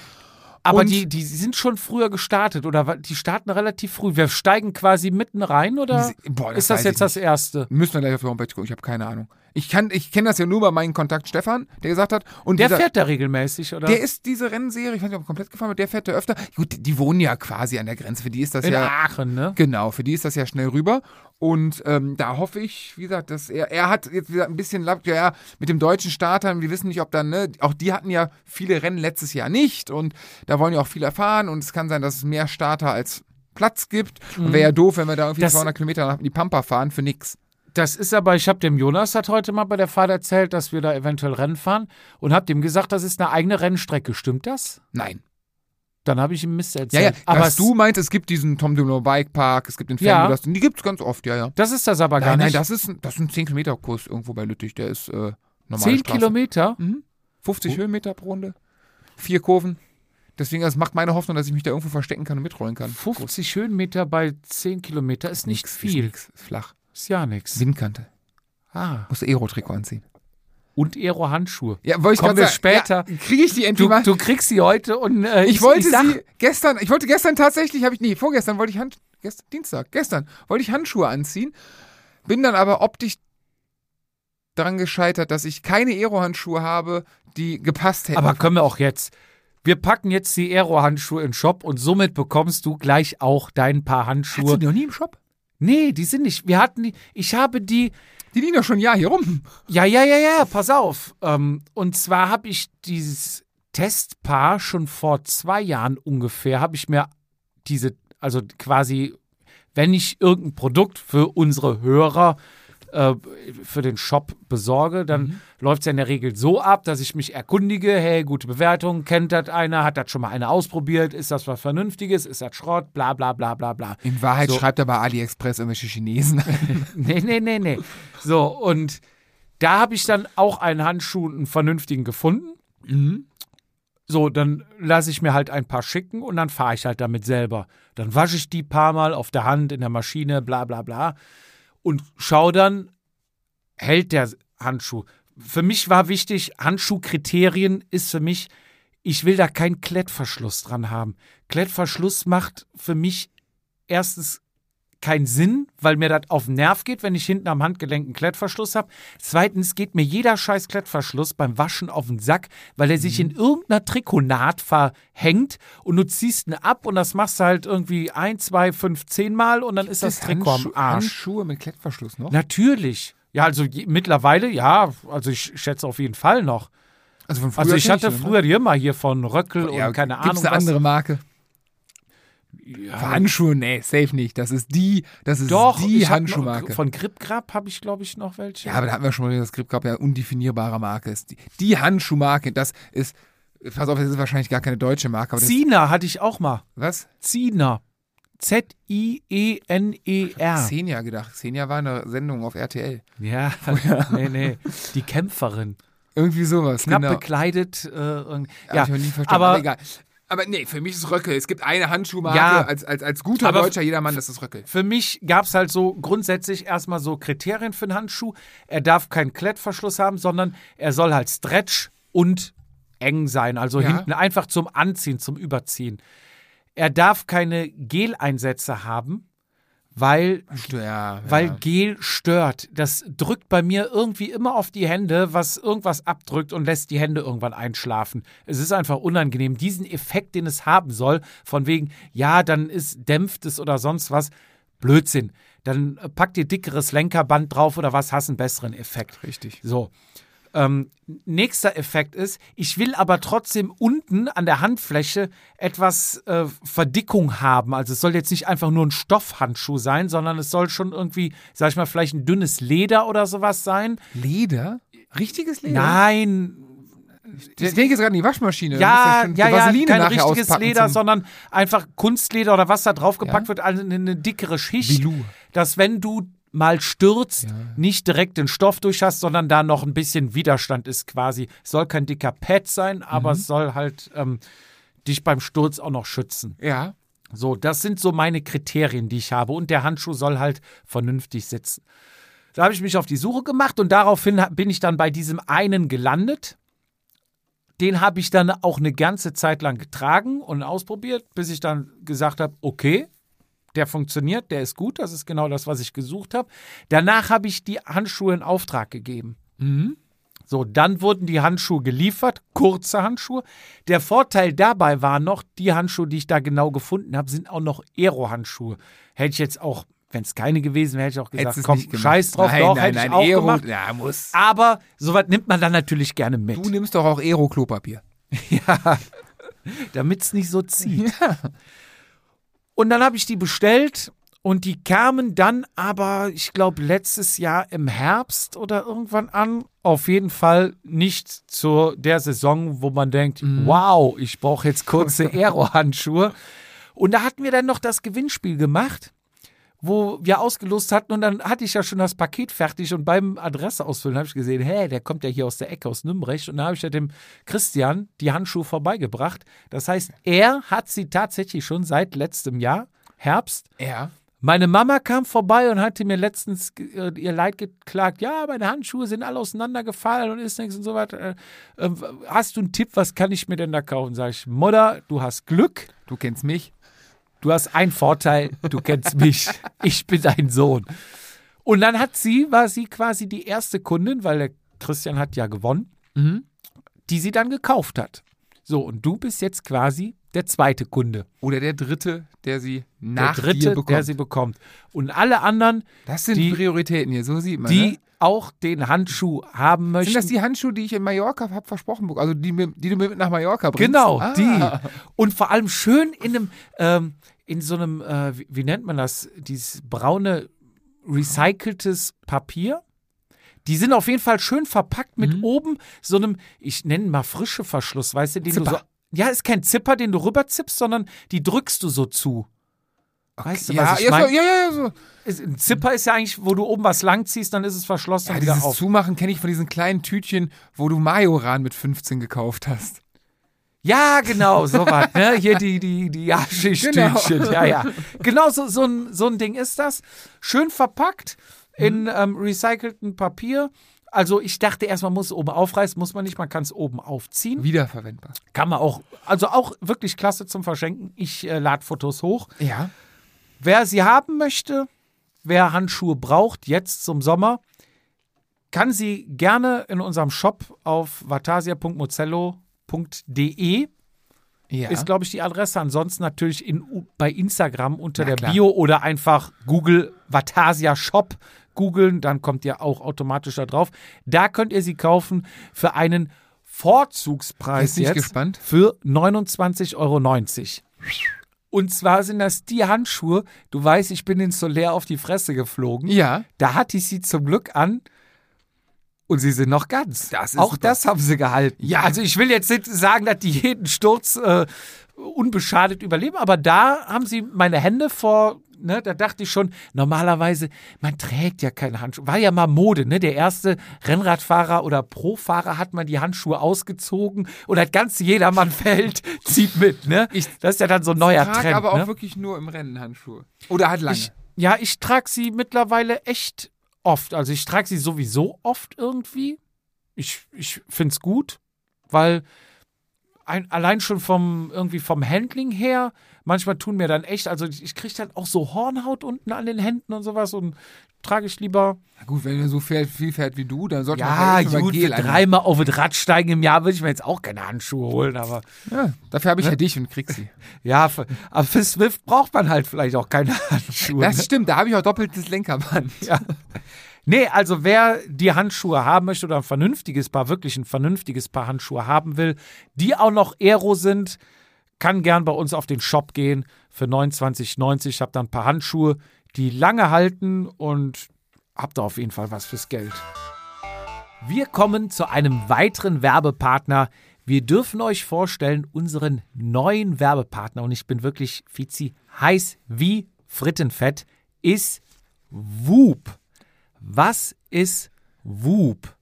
Aber Und- die, die sind schon früher gestartet oder die starten relativ früh. Wir steigen quasi mitten rein oder Boah, das ist das jetzt das erste? Müssen wir gleich auf die Homepage gucken. Ich habe keine Ahnung. Ich, kann- ich kenne das ja nur bei meinem Kontakt Stefan, der gesagt hat. Und Der dieser, fährt da regelmäßig, oder? Der ist diese Rennserie, ich weiß nicht, ob er komplett gefahren wird, der fährt da öfter. Gut, die, die wohnen ja quasi an der Grenze. Für die ist das in ja. Aachen, ne? Genau, für die ist das ja schnell rüber. Und ähm, da hoffe ich, wie gesagt, dass er, er hat jetzt wieder ein bisschen Lapp, ja, ja, mit dem deutschen Startern, wir wissen nicht, ob dann, ne, auch die hatten ja viele Rennen letztes Jahr nicht und da wollen ja auch viel erfahren und es kann sein, dass es mehr Starter als Platz gibt. Und wäre ja doof, wenn wir da irgendwie Mhm. Das- 200 Kilometer nach die Pampa fahren für nix. Das ist aber, ich habe dem Jonas hat heute mal bei der Fahrt erzählt, dass wir da eventuell Rennen fahren und habe dem gesagt, das ist eine eigene Rennstrecke. Stimmt das? Nein. Dann habe ich ihm Mist Ja, erzählt. ja, aber was es- du meinst, es gibt diesen Tom Dumoulin Bike Park, es gibt den Ja. Ja. die gibt's ganz oft, ja, ja. das ist das aber gar Nein, nein, nicht. das ist, ein- das ist ein 10 Kilometer Kurs irgendwo bei Lüttich, der ist äh, normal. 10 Kilometer? 50 Oh. Höhenmeter pro Runde, vier Kurven. Deswegen, das macht meine Hoffnung, dass ich mich da irgendwo verstecken kann und mitrollen kann. 50 Höhenmeter bei 10 Kilometer ist nicht Nix, viel. Ist, nix, ist flach. Ist ja nichts. Windkante. Ah. Musst du Aero-Trikot anziehen. Und Aero-Handschuhe. Ja, wollte ich Kommen wir sagen. später. Ja, Kriege ich die endlich Du, mal? du kriegst sie heute und äh, ich wollte sag, sie gestern, ich wollte gestern tatsächlich, habe ich, nee, vorgestern wollte ich Hand, gestern, Dienstag, gestern wollte ich Handschuhe anziehen, bin dann aber optisch daran gescheitert, dass ich keine Aero-Handschuhe habe, die gepasst hätten. Aber können wir auch jetzt. Wir packen jetzt die Aero-Handschuhe in den Shop und somit bekommst du gleich auch dein paar Hast du Handschuhe. die noch nie im Shop? Nee, die sind nicht. Wir hatten die. Ich habe die. Die liegen doch schon ein Jahr hier rum. Ja, ja, ja, ja, pass auf. Ähm, und zwar habe ich dieses Testpaar schon vor zwei Jahren ungefähr, habe ich mir diese, also quasi, wenn ich irgendein Produkt für unsere Hörer äh, für den Shop besorge, dann läuft es ja in der Regel so ab, dass ich mich erkundige, hey, gute Bewertung, kennt das einer, hat das schon mal einer ausprobiert, ist das was Vernünftiges, ist das Schrott, bla bla bla bla bla. In Wahrheit So. schreibt er bei AliExpress irgendwelche Chinesen. Nee, nee, nee, nee. So, und da habe ich dann auch einen Handschuh, einen vernünftigen gefunden. So, dann lasse ich mir halt ein paar schicken und dann fahre ich halt damit selber. Dann wasche ich die paar Mal auf der Hand, in der Maschine, bla bla bla. Und schau dann, hält der Handschuh. Für mich war wichtig, Handschuhkriterien ist für mich, ich will da keinen Klettverschluss dran haben. Klettverschluss macht für mich erstens keinen Sinn, weil mir das auf den Nerv geht, wenn ich hinten am Handgelenk einen Klettverschluss habe. Zweitens geht mir jeder scheiß Klettverschluss beim Waschen auf den Sack, weil er sich in irgendeiner Trikonaht verhängt und du ziehst ihn ab und das machst du halt irgendwie ein, zwei, fünf, zehn Mal und dann ist das Trikot am Handschu- Arsch. Handschuhe mit Klettverschluss noch? Natürlich. Ja, also je, mittlerweile, ja, also ich schätze auf jeden Fall noch. Also von früher Also ich hatte ne? früher die immer hier von Röckel ja, und keine gibt's Ahnung eine was. andere Marke? Ja, Handschuhe, nee, safe nicht. Das ist die, das ist Doch, die Handschuhmarke. Noch, von Grip Grab habe ich, glaube ich, noch welche. ja, aber da hatten wir schon mal das Grip gehabt, ja, undefinierbare Marke ist. Die, die Handschuhmarke, das ist, pass auf, das ist wahrscheinlich gar keine deutsche Marke, aber Zina hatte ich auch mal. was? Zina. Z-I-E-N-E-R. Xenia gedacht. Xenia war eine Sendung auf RTL. Ja, nee, nee. Die Kämpferin. Irgendwie sowas, Knapp genau. bekleidet. Äh, ja, verstanden, aber aber egal. Aber nee, für mich ist Röckel. Es gibt eine Handschuhmarke Ja. als, als, als guter deutscher Jedermann, das ist Röckel. für mich gab es halt so grundsätzlich erstmal so Kriterien für einen Handschuh. Er darf keinen Klettverschluss haben, sondern er soll halt Stretch und eng sein. Also Ja. hinten einfach zum Anziehen, zum Überziehen. Er darf keine Geleinsätze haben, weil Ja, ja. weil Gel stört. Das drückt bei mir irgendwie immer auf die Hände, was irgendwas abdrückt und lässt die Hände irgendwann einschlafen. Es ist einfach unangenehm. Diesen Effekt, den es haben soll, von wegen, ja, dann ist, dämpft es oder sonst was, Blödsinn. Dann äh, pack dir dickeres Lenkerband drauf oder was, hast einen besseren Effekt. Richtig. So. Ähm, nächster Effekt ist, ich will aber trotzdem unten an der Handfläche etwas äh, Verdickung haben. Also es soll jetzt nicht einfach nur ein Stoffhandschuh sein, sondern es soll schon irgendwie, sag ich mal, vielleicht ein dünnes Leder oder sowas sein. Leder? Richtiges Leder? Nein, Ich denke jetzt gerade an die Waschmaschine. ja, ja, ja, Vaseline kein richtiges Leder, sondern einfach Kunstleder oder was da draufgepackt Ja. wird, also eine, eine dickere Schicht, Velour. dass wenn du mal stürzt, Ja. nicht direkt den Stoff durch hast, sondern da noch ein bisschen Widerstand ist quasi. Es soll kein dicker Pad sein, aber Mhm. es soll halt ähm, dich beim Sturz auch noch schützen. Ja. So, das sind so meine Kriterien, die ich habe. Und der Handschuh soll halt vernünftig sitzen. Da habe ich mich auf die Suche gemacht und daraufhin bin ich dann bei diesem einen gelandet. Den habe ich dann auch eine ganze Zeit lang getragen und ausprobiert, bis ich dann gesagt habe, okay, der funktioniert, der ist gut, das ist genau das, was ich gesucht habe. Danach habe ich die Handschuhe in Auftrag gegeben. Mhm. So, dann wurden die Handschuhe geliefert, kurze Handschuhe. Der Vorteil dabei war noch, die Handschuhe, die ich da genau gefunden habe, sind auch noch Aero-Handschuhe. Hätte ich jetzt auch, wenn es keine gewesen wäre, hätte ich auch gesagt, komm, scheiß drauf, nein, doch, nein, hätte nein, ich auch Aero, gemacht. Ja, muss. Aber sowas nimmt man dann natürlich gerne mit, Du nimmst doch auch Aero-Klopapier. damit es nicht so zieht. Und dann habe ich die bestellt und die kamen dann aber, ich glaube, letztes Jahr im Herbst oder irgendwann an. Auf jeden Fall nicht zu der Saison, wo man denkt, wow, ich brauche jetzt kurze Aero-Handschuhe. Und da hatten wir dann noch das Gewinnspiel gemacht, wo wir ausgelost hatten und dann hatte ich ja schon das Paket fertig und beim Adresse ausfüllen habe ich gesehen, hä, der kommt ja hier aus der Ecke aus Nürnberg und da habe ich ja dem Christian die Handschuhe vorbeigebracht. Das heißt, er hat sie tatsächlich schon seit letztem Jahr, Herbst. Ja. Meine Mama kam vorbei und hatte mir letztens äh, ihr Leid geklagt, ja, meine Handschuhe sind alle auseinandergefallen und ist nichts und so weiter. Äh, äh, hast du einen Tipp, was kann ich mir denn da kaufen? Sag ich, Mutter, du hast Glück, Du kennst mich. Du hast einen Vorteil, du kennst mich. Ich bin dein Sohn. Und dann hat sie, war sie quasi die erste Kundin, weil der Christian hat ja gewonnen, Mhm. die sie dann gekauft hat. So, und du bist jetzt quasi der zweite Kunde. Oder der dritte, der sie Der nach dritte, dir bekommt. der sie bekommt. Und alle anderen, das sind die- Prioritäten hier, so sieht man. die ne? Auch den Handschuh haben möchten. Sind das die Handschuhe, die ich in Mallorca habe versprochen bekommen? Also die, die du mir mit nach Mallorca bringst? Genau, Ah. die. Und vor allem schön in einem, ähm, in so einem, äh, wie, nennt man das, dieses braune recyceltes Papier. Die sind auf jeden Fall schön verpackt mit Mhm. oben so einem, ich nenne mal frische Verschluss, weißt du, den du so. Zipper. Ja, ist kein Zipper, den du rüberzippst, sondern die drückst du so zu. Weißt du, ja, was ich ja, so, meine? ja, ja, ja, so. Ein Zipper ist ja eigentlich, wo du oben was langziehst, dann ist es verschlossen ja und dieses auf. Zumachen kenne ich von diesen kleinen Tütchen, wo du Majoran mit 15 gekauft hast. Ja, genau, sowas, ne? Hier die, die, die Haschisch-Tütchen. Genau. Ja, ja. Genau so, so, ein, so ein Ding ist das. Schön verpackt in ähm, recyceltem Papier. Also ich dachte erst, man muss es oben aufreißen, muss man nicht, man kann es oben aufziehen. Wiederverwendbar. Kann man auch, also auch wirklich klasse zum Verschenken. Ich äh, lade Fotos hoch. Ja. Wer sie haben möchte, wer Handschuhe braucht, jetzt zum Sommer, kann sie gerne in unserem Shop auf vatasia.mozello.de Ja. ist, glaube ich, die Adresse. Ansonsten natürlich in, bei Instagram unter Na der klar. Bio oder einfach Google Vatasia Shop googeln, dann kommt ihr auch automatisch da drauf. Da könnt ihr sie kaufen für einen Vorzugspreis Jetzt jetzt gespannt. für 29,90 Euro. Und zwar sind das die Handschuhe, du weißt, ich bin in Soler auf die Fresse geflogen. ja. Da hatte ich sie zum Glück an. Und sie sind noch ganz. Das Auch super. das haben sie gehalten. Ja. Also ich will jetzt nicht sagen, dass die jeden Sturz äh, unbeschadet überleben, aber da haben sie meine Hände vor, ne, da dachte ich schon, normalerweise, man trägt ja keine Handschuhe. War ja mal Mode, ne? Der erste Rennradfahrer oder Profahrer hat man die Handschuhe ausgezogen und das ganze Jedermannfeld zieht mit, ne? Ich das ist ja dann so ein neuer Trag Trend. aber auch ne? wirklich nur im Rennen Handschuhe. Oder halt lange. Ich, ja, ich trage sie mittlerweile echt oft. Also ich trage sie sowieso oft irgendwie. Ich, ich finde es gut, weil ein, allein schon vom irgendwie vom Handling her, manchmal tun mir dann echt, also ich, ich kriege dann auch so Hornhaut unten an den Händen und sowas und trage ich lieber. Na gut, wenn du so viel, viel fährt wie du, dann sollte Ja, man mal gut, Gel ein- dreimal auf das Rad steigen im Jahr würde ich mir jetzt auch keine Handschuhe holen, aber Ja, dafür habe ich ja dich und krieg sie. ja, für, aber für Swift braucht man halt vielleicht auch keine Handschuhe. Das ne? stimmt, da habe ich auch doppeltes Lenkerband. Ja. Nee, also wer die Handschuhe haben möchte oder ein vernünftiges Paar, wirklich ein vernünftiges Paar Handschuhe haben will, die auch noch Aero sind, kann gern bei uns auf den Shop gehen für 29,90. Ich habe da ein paar Handschuhe, die lange halten und habt da auf jeden Fall was fürs Geld. Wir kommen zu einem weiteren Werbepartner. Wir dürfen euch vorstellen, unseren neuen Werbepartner, und ich bin wirklich Fizi heiß wie Frittenfett, ist Whoop. Was ist Whoop?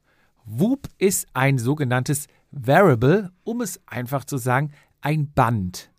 Whoop ist ein sogenanntes Variable, um es einfach zu sagen, ein Band.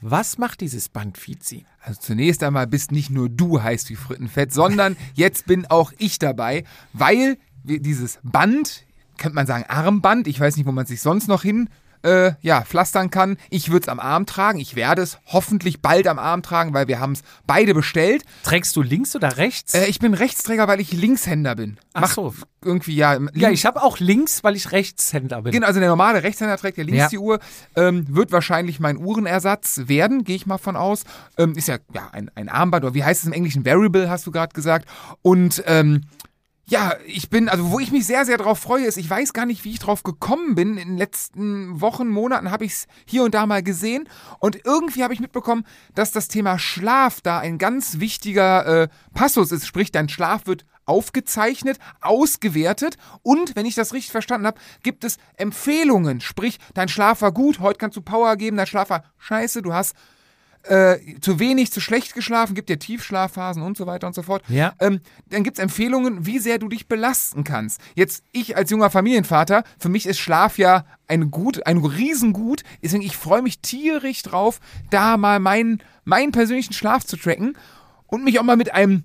Was macht dieses Band, Fizi? Also zunächst einmal bist nicht nur du heiß wie Frittenfett, sondern jetzt bin auch ich dabei, weil dieses Band, könnte man sagen Armband, ich weiß nicht, wo man sich sonst noch hin äh, ja, pflastern kann. Ich würde es am Arm tragen. Ich werde es hoffentlich bald am Arm tragen, weil wir haben es beide bestellt. Trägst du links oder rechts? Äh, ich bin Rechtsträger, weil ich Linkshänder bin. Ach Macht so. Irgendwie ja. ja, ich habe auch links, weil ich Rechtshänder bin. Genau, also der normale Rechtshänder trägt ja links Ja. die Uhr, ähm, wird wahrscheinlich mein Uhrenersatz werden, gehe ich mal von aus. Ähm, ist ja, ja ein, ein Armband, oder wie heißt es im Englischen? Variable, hast du gerade gesagt. Und ähm, ja, ich bin, also wo ich mich sehr, sehr drauf freue, ist, ich weiß gar nicht, wie ich drauf gekommen bin. In den letzten Wochen, Monaten habe ich es hier und da mal gesehen. Und irgendwie habe ich mitbekommen, dass das Thema Schlaf da ein ganz wichtiger äh, Passus ist. Sprich, dein Schlaf wird aufgezeichnet, ausgewertet und, wenn ich das richtig verstanden habe, gibt es Empfehlungen. Sprich, dein Schlaf war gut, heute kannst du Power geben, dein Schlaf war scheiße, du hast äh, zu wenig, zu schlecht geschlafen, gibt dir Tiefschlafphasen und so weiter und so fort. Ja. Ähm, dann gibt es Empfehlungen, wie sehr du dich belasten kannst. Jetzt, ich als junger Familienvater, für mich ist Schlaf ja ein Gut, ein Riesengut. Deswegen, ich freue mich tierisch drauf, da mal meinen, meinen persönlichen Schlaf zu tracken und mich auch mal mit einem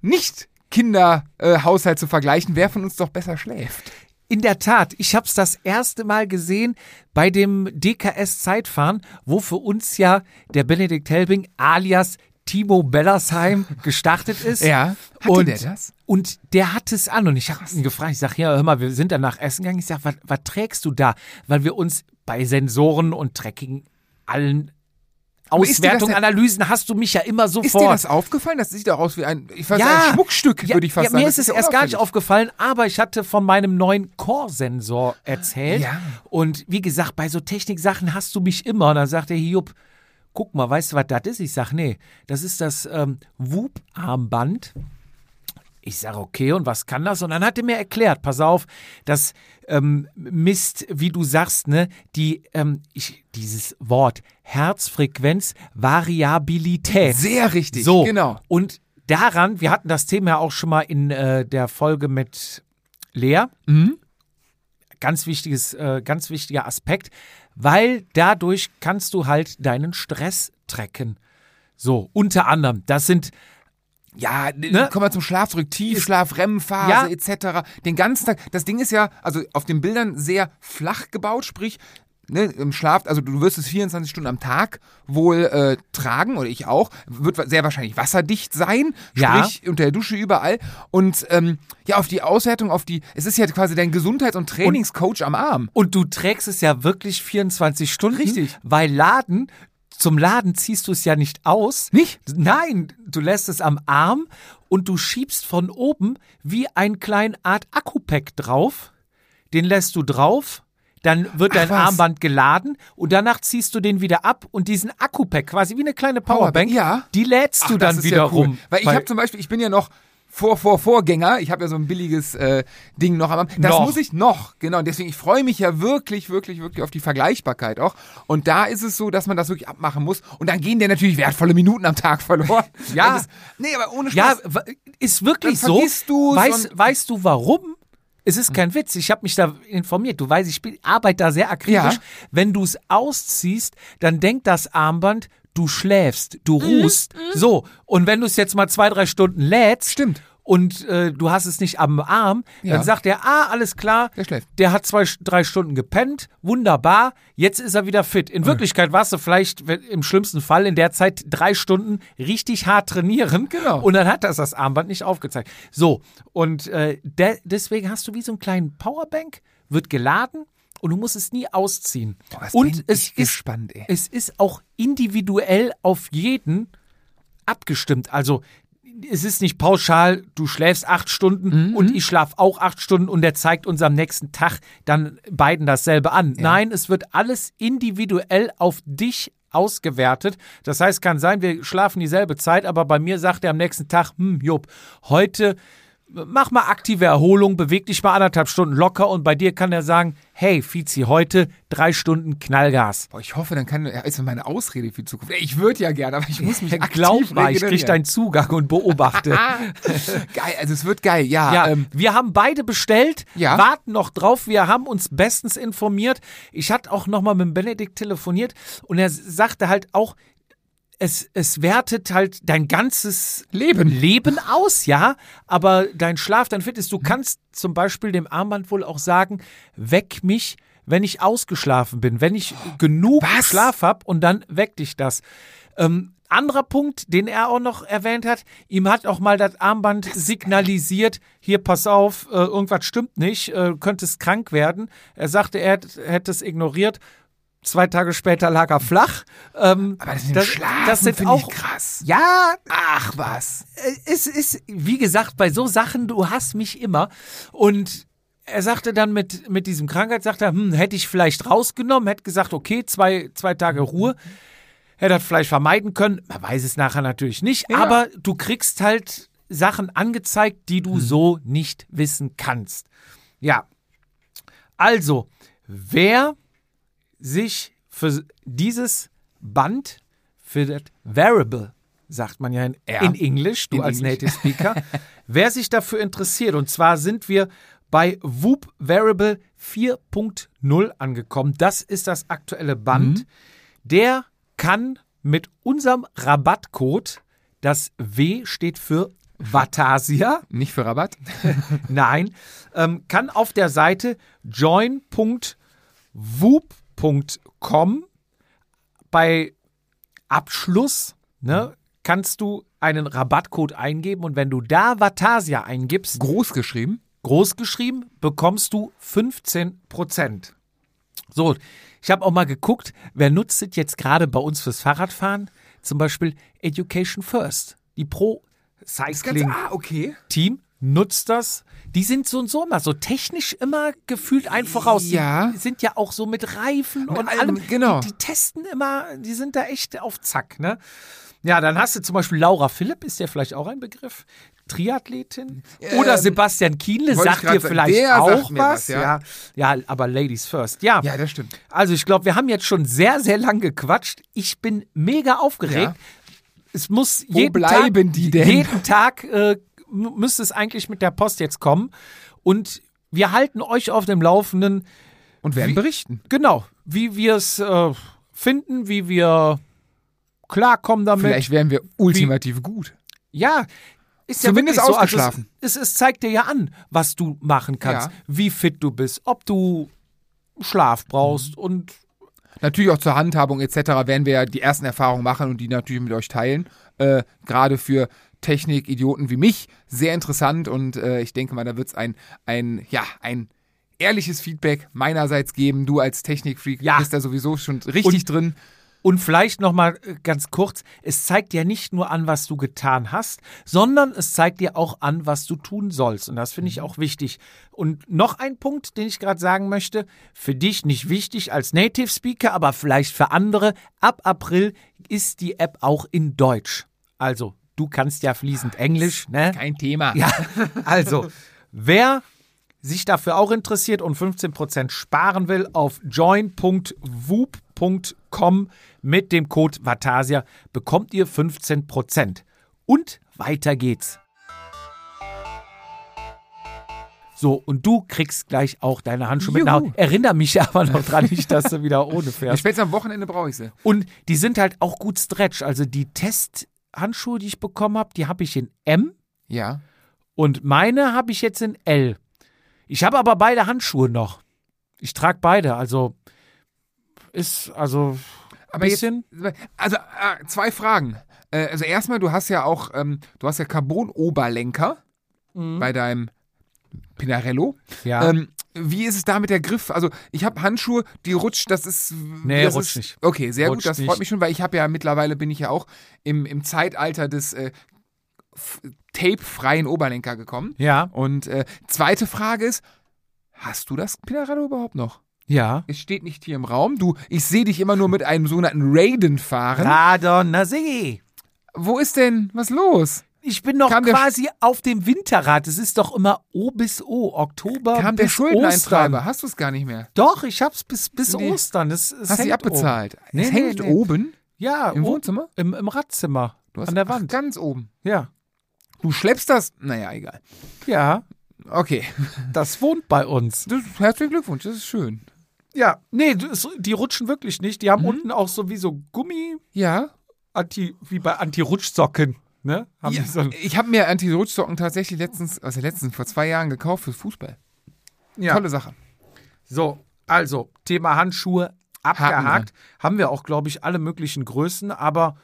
Nicht-Kinder-Haushalt zu vergleichen, wer von uns doch besser schläft. In der Tat, ich habe es das erste Mal gesehen bei dem DKS Zeitfahren, wo für uns ja der Benedikt Helbing alias Timo Bellersheim gestartet ist. Ja. Hatte und, der das? Und der hat es an und ich habe ihn gefragt, ich sage, ja, hör mal, wir sind danach essen gegangen. Ich sage, was trägst du da? Weil wir uns bei Sensoren und Tracking allen Auswertungen, denn- Analysen hast du mich ja immer sofort. Ist dir das aufgefallen? Das sieht doch aus wie ein, ich weiß, ein Schmuckstück, ja, würde ich fast ja, sagen. Mir Das ist es ja erst gar nicht aufgefallen, aber ich hatte von meinem neuen Core-Sensor erzählt. Ja. Und wie gesagt, bei so Techniksachen hast du mich immer. Und dann sagt der Hiob, guck mal, weißt du, was das ist? Ich sag, nee, das ist das ähm, Whoop-Armband. Ich sage, okay, und was kann das? Und dann hat er mir erklärt, pass auf, das ähm, misst, wie du sagst, ne, die, ähm, ich, dieses Wort Herzfrequenzvariabilität. Sehr richtig, So, genau. Und daran, wir hatten das Thema ja auch schon mal in äh, der Folge mit Lea. Mhm. Ganz wichtiges, äh, ganz wichtiger Aspekt, weil dadurch kannst du halt deinen Stress tracken. So, unter anderem, das sind Ja, Ne? kommen wir zum Schlaf zurück. Tiefschlaf, REM-Phase Ja. etc. Den ganzen Tag. Das Ding ist ja, also auf den Bildern sehr flach gebaut, sprich, ne, im Schlaf, also du wirst es 24 Stunden am Tag wohl äh, tragen, oder ich auch, wird sehr wahrscheinlich wasserdicht sein, Ja. sprich unter der Dusche überall. Und ähm, ja, auf die Auswertung, auf die, es ist ja quasi dein Gesundheits- und Trainingscoach am Arm. Und du trägst es ja wirklich 24 Stunden. Richtig. Weil Laden, zum Laden ziehst du es ja nicht aus. Nicht? Nein, du lässt es am Arm und du schiebst von oben wie ein kleine Art Akku-Pack drauf. Den lässt du drauf. Dann wird dein was. Armband geladen und danach ziehst du den wieder ab und diesen Akku-Pack, quasi wie eine kleine Powerbank, ja. die lädst du Ach, dann wieder ja cool. rum. Weil ich habe zum Beispiel, ich bin ja noch vor, vor, Vorgänger. Ich habe ja so ein billiges äh, Ding noch am Arm. Das Noch. muss ich noch, genau. Und deswegen, ich freue mich ja wirklich, wirklich, wirklich auf die Vergleichbarkeit auch. Und da ist es so, dass man das wirklich abmachen muss. Und dann gehen dir natürlich wertvolle Minuten am Tag verloren. Ja. Ist, nee, aber ohne Ja, Spaß. wa- ist wirklich so. du's Weißt, weißt du warum? Es ist kein Witz. Ich habe mich da informiert. Du weißt, ich arbeite da sehr akribisch. Ja. Wenn du es ausziehst, dann denkt das Armband, du schläfst, du Mhm, ruhst. So. Und wenn du es jetzt mal zwei, drei Stunden lädst. Stimmt. Und äh, du hast es nicht am Arm, Ja. dann sagt er, ah, alles klar, Der schläft. der hat zwei, drei Stunden gepennt, wunderbar, jetzt ist er wieder fit. In Wirklichkeit warst du vielleicht im schlimmsten Fall in der Zeit drei Stunden richtig hart trainieren Genau. und dann hat das das Armband nicht aufgezeigt. So, und äh, de deswegen hast du wie so einen kleinen Powerbank, wird geladen und du musst es nie ausziehen. Boah, und es ist gespannt, es ist auch individuell auf jeden abgestimmt. Also es ist nicht pauschal, du schläfst acht Stunden Mhm. und ich schlaf auch acht Stunden und der zeigt uns am nächsten Tag dann beiden dasselbe an. Nein, es wird alles individuell auf dich ausgewertet. Das heißt, kann sein, wir schlafen dieselbe Zeit, aber bei mir sagt er am nächsten Tag, hm, Jupp, heute mach mal aktive Erholung, beweg dich mal anderthalb Stunden locker und bei dir kann er sagen, hey, Fizi, heute drei Stunden Knallgas. Boah, ich hoffe, dann kann ist meine Ausrede für die Zukunft. Ich würde ja gerne, aber ich muss mich aktiv Glaub mal, ich krieg deinen Zugang und beobachte. Geil, also es wird geil, ja. Ja, ähm, wir haben beide bestellt, Ja. warten noch drauf. Wir haben uns bestens informiert. Ich hatte auch noch mal mit Benedikt telefoniert und er sagte halt auch, es, es wertet halt dein ganzes Leben. Leben aus, ja, aber dein Schlaf, dein Fitness, du kannst zum Beispiel dem Armband wohl auch sagen, weck mich, wenn ich ausgeschlafen bin, wenn ich genug Was? Schlaf habe und dann weck dich das. Ähm, anderer Punkt, den er auch noch erwähnt hat, ihm hat auch mal das Armband signalisiert, hier pass auf, äh, irgendwas stimmt nicht, äh, könntest krank werden. Er sagte, er hätte es ignoriert. Zwei Tage später lag er flach. Ähm, aber das, das, Schlafen das sind auch ich krass. ja, Ach was. es ist, wie gesagt, bei so Sachen, du hast mich immer. Und er sagte dann mit, mit diesem Krankheit, sagt er, hm, hätte ich vielleicht rausgenommen, hätte gesagt, okay, zwei, zwei Tage Ruhe. Hätte das vielleicht vermeiden können. Man weiß es nachher natürlich nicht. Ja. Aber du kriegst halt Sachen angezeigt, die du so nicht wissen kannst. Ja. Also, wer sich für dieses Band, für das Variable, sagt man ja in, Ja. in Englisch, du In als Englisch. Native Speaker, wer sich dafür interessiert, und zwar sind wir bei Whoop Variable 4.0 angekommen. Das ist das aktuelle Band. Mhm. Der kann mit unserem Rabattcode, das W steht für Vatasia, Nicht für Rabatt? Nein, ähm, kann auf der Seite join.woop.com bei Abschluss ne, kannst du einen Rabattcode eingeben und wenn du da Vatasia eingibst, Groß geschrieben. groß geschrieben, bekommst du 15%. So, ich habe auch mal geguckt, wer nutzt es jetzt gerade bei uns fürs Fahrradfahren? Zum Beispiel Education First. Die Pro Cycling ah, okay. Team nutzt das. Die sind so und so immer so technisch immer gefühlt ein voraus. Ja. Die sind ja auch so mit Reifen und allem, genau. Die, die testen immer, die sind da echt auf Zack, ne? Ja, dann hast du zum Beispiel Laura Philipp, ist ja vielleicht auch ein Begriff. Triathletin. Oder Ähm, Sebastian Kienle, sagt dir sagen. vielleicht sagt auch was. was, ja. ja. ja, aber Ladies first. Ja, Ja, das stimmt. also ich glaube, wir haben jetzt schon sehr, sehr lang gequatscht. Ich bin mega aufgeregt. Ja. Es muss Wo jeden bleiben Tag, die denn? Jeden Tag äh, müsste es eigentlich mit der Post jetzt kommen. Und wir halten euch auf dem Laufenden, Und werden Wie- berichten. genau, wie wir es äh, finden, wie wir klarkommen damit. Vielleicht wären wir ultimativ gut. Ja, ist Zumindest ja ausgeschlafen. So. Also es, es, zeigt dir ja an, was du machen kannst, Ja. wie fit du bist, ob du Schlaf brauchst und Natürlich auch zur Handhabung etc. werden wir ja die ersten Erfahrungen machen und die natürlich mit euch teilen. Äh, Gerade für Technik-Idioten wie mich sehr interessant und äh, ich denke mal, da wird es ein, ein, ja, ein ehrliches Feedback meinerseits geben. Du als Technikfreak Ja. bist da sowieso schon richtig drin. Und vielleicht noch mal äh, ganz kurz, es zeigt dir nicht nur an, was du getan hast, sondern es zeigt dir auch an, was du tun sollst. Und das finde ich auch wichtig. Und noch ein Punkt, den ich gerade sagen möchte, für dich nicht wichtig als Native Speaker, aber vielleicht für andere, ab April ist die App auch in Deutsch. Also, du kannst ja fließend Englisch, ne? Kein Thema. Ja, also, wer sich dafür auch interessiert und 15% sparen will, auf join.woop.com mit dem Code Vatasia bekommt ihr 15%. Und weiter geht's. So, und du kriegst gleich auch deine Handschuhe mit nach Juhu. Hause. Erinnere mich aber noch dran, nicht, dass du wieder ohne fährst. Spätestens am Wochenende brauche ich sie. Und die sind halt auch gut Stretch. Also die Testhandschuhe, die ich bekommen habe, die habe ich in M Ja. Und meine habe ich jetzt in L. Ich habe aber beide Handschuhe noch. Ich trage beide, also ist also Aber bisschen. jetzt, also äh, zwei Fragen. Äh, also erstmal, du hast ja auch, ähm, du hast ja Carbon-Oberlenker bei deinem Pinarello. ja. Ähm, wie ist es da mit der Griff? Also ich habe Handschuhe, die rutscht, das ist... Nee, das rutscht ist, nicht. Okay, sehr Rutscht gut, das freut nicht. mich schon, weil ich habe ja mittlerweile, bin ich ja auch im, im Zeitalter des äh, tape-freien Oberlenker gekommen. ja, Und äh, zweite Frage ist, hast du das Pinarello überhaupt noch? ja. Es steht nicht hier im Raum. Du, ich sehe dich immer nur mit einem sogenannten Raiden fahren. Radon Nasigi. Wo ist denn, was los? Ich bin noch Kam der quasi auf dem Winterrad. Es ist doch immer O bis O, Oktober Kam der bis Schuldeneintreiber? Ostern. Hast du es gar nicht mehr? Doch, ich hab's bis, bis Nee. Ostern. Es, es Hast du abbezahlt? Oben. Nee, es nee, hängt oben Ja, im Wohnzimmer? Im, im Radzimmer. Du hast, an der ach, Wand. ganz oben. ja. Du schleppst das? Naja, egal. Ja, Okay. das wohnt bei uns. Das, herzlichen Glückwunsch, das ist schön. Ja, nee, das, die rutschen wirklich nicht. Die haben Mhm. unten auch so wie so Gummi, Ja. anti, wie bei Anti-Rutschsocken. Ne? Ja so ich habe mir Anti-Rutschsocken tatsächlich letztens, also letztens, vor zwei Jahren gekauft fürs Fußball. ja. Tolle Sache. So, also, Thema Handschuhe abgehakt. Haben wir auch, glaube ich, alle möglichen Größen, aber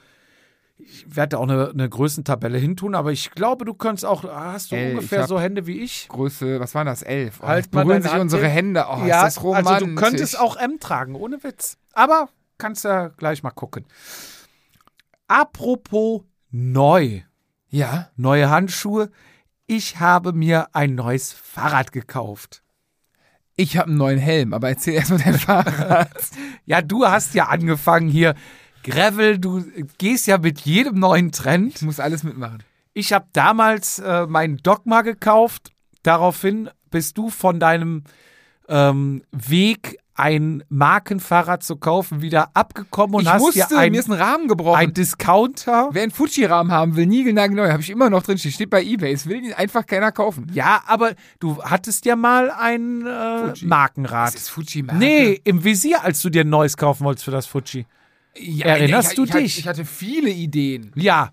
ich werde auch eine, eine Größentabelle hintun, aber ich glaube, du könntest auch, hast du Ey, ich ungefähr so Hände wie ich? Größe, was waren das? Elf. Oh, Halt berühren sich Hand unsere. Hände. Oh, ja, ist das romantisch. also du könntest auch M tragen, ohne Witz. Aber kannst ja gleich mal gucken. Apropos neu, Ja. neue Handschuhe. Ich habe mir ein neues Fahrrad gekauft. Ich habe einen neuen Helm, aber erzähl erstmal dein Fahrrad. Ja, du hast ja angefangen hier. Gravel, du gehst ja mit jedem neuen Trend. Ich muss alles mitmachen. Ich habe damals äh, meinen Dogma gekauft. Daraufhin bist du von deinem ähm, Weg, ein Markenfahrrad zu kaufen, wieder abgekommen und ich hast musste, dir ein, mir ist ein Rahmen gebrochen. ein Discounter. Wer einen Fuji-Rahmen haben will, niegelnagelneu, habe ich immer noch drin. Steht bei Ebay. Es will ihn einfach keiner kaufen. Ja, aber du hattest ja mal ein äh. Markenrad. Das ist Fuji-Marke. Nee, im Visier, als du dir ein neues kaufen wolltest für das Fuji. Ja, Erinnerst ich, du ich, dich? Ich hatte viele Ideen. Ja.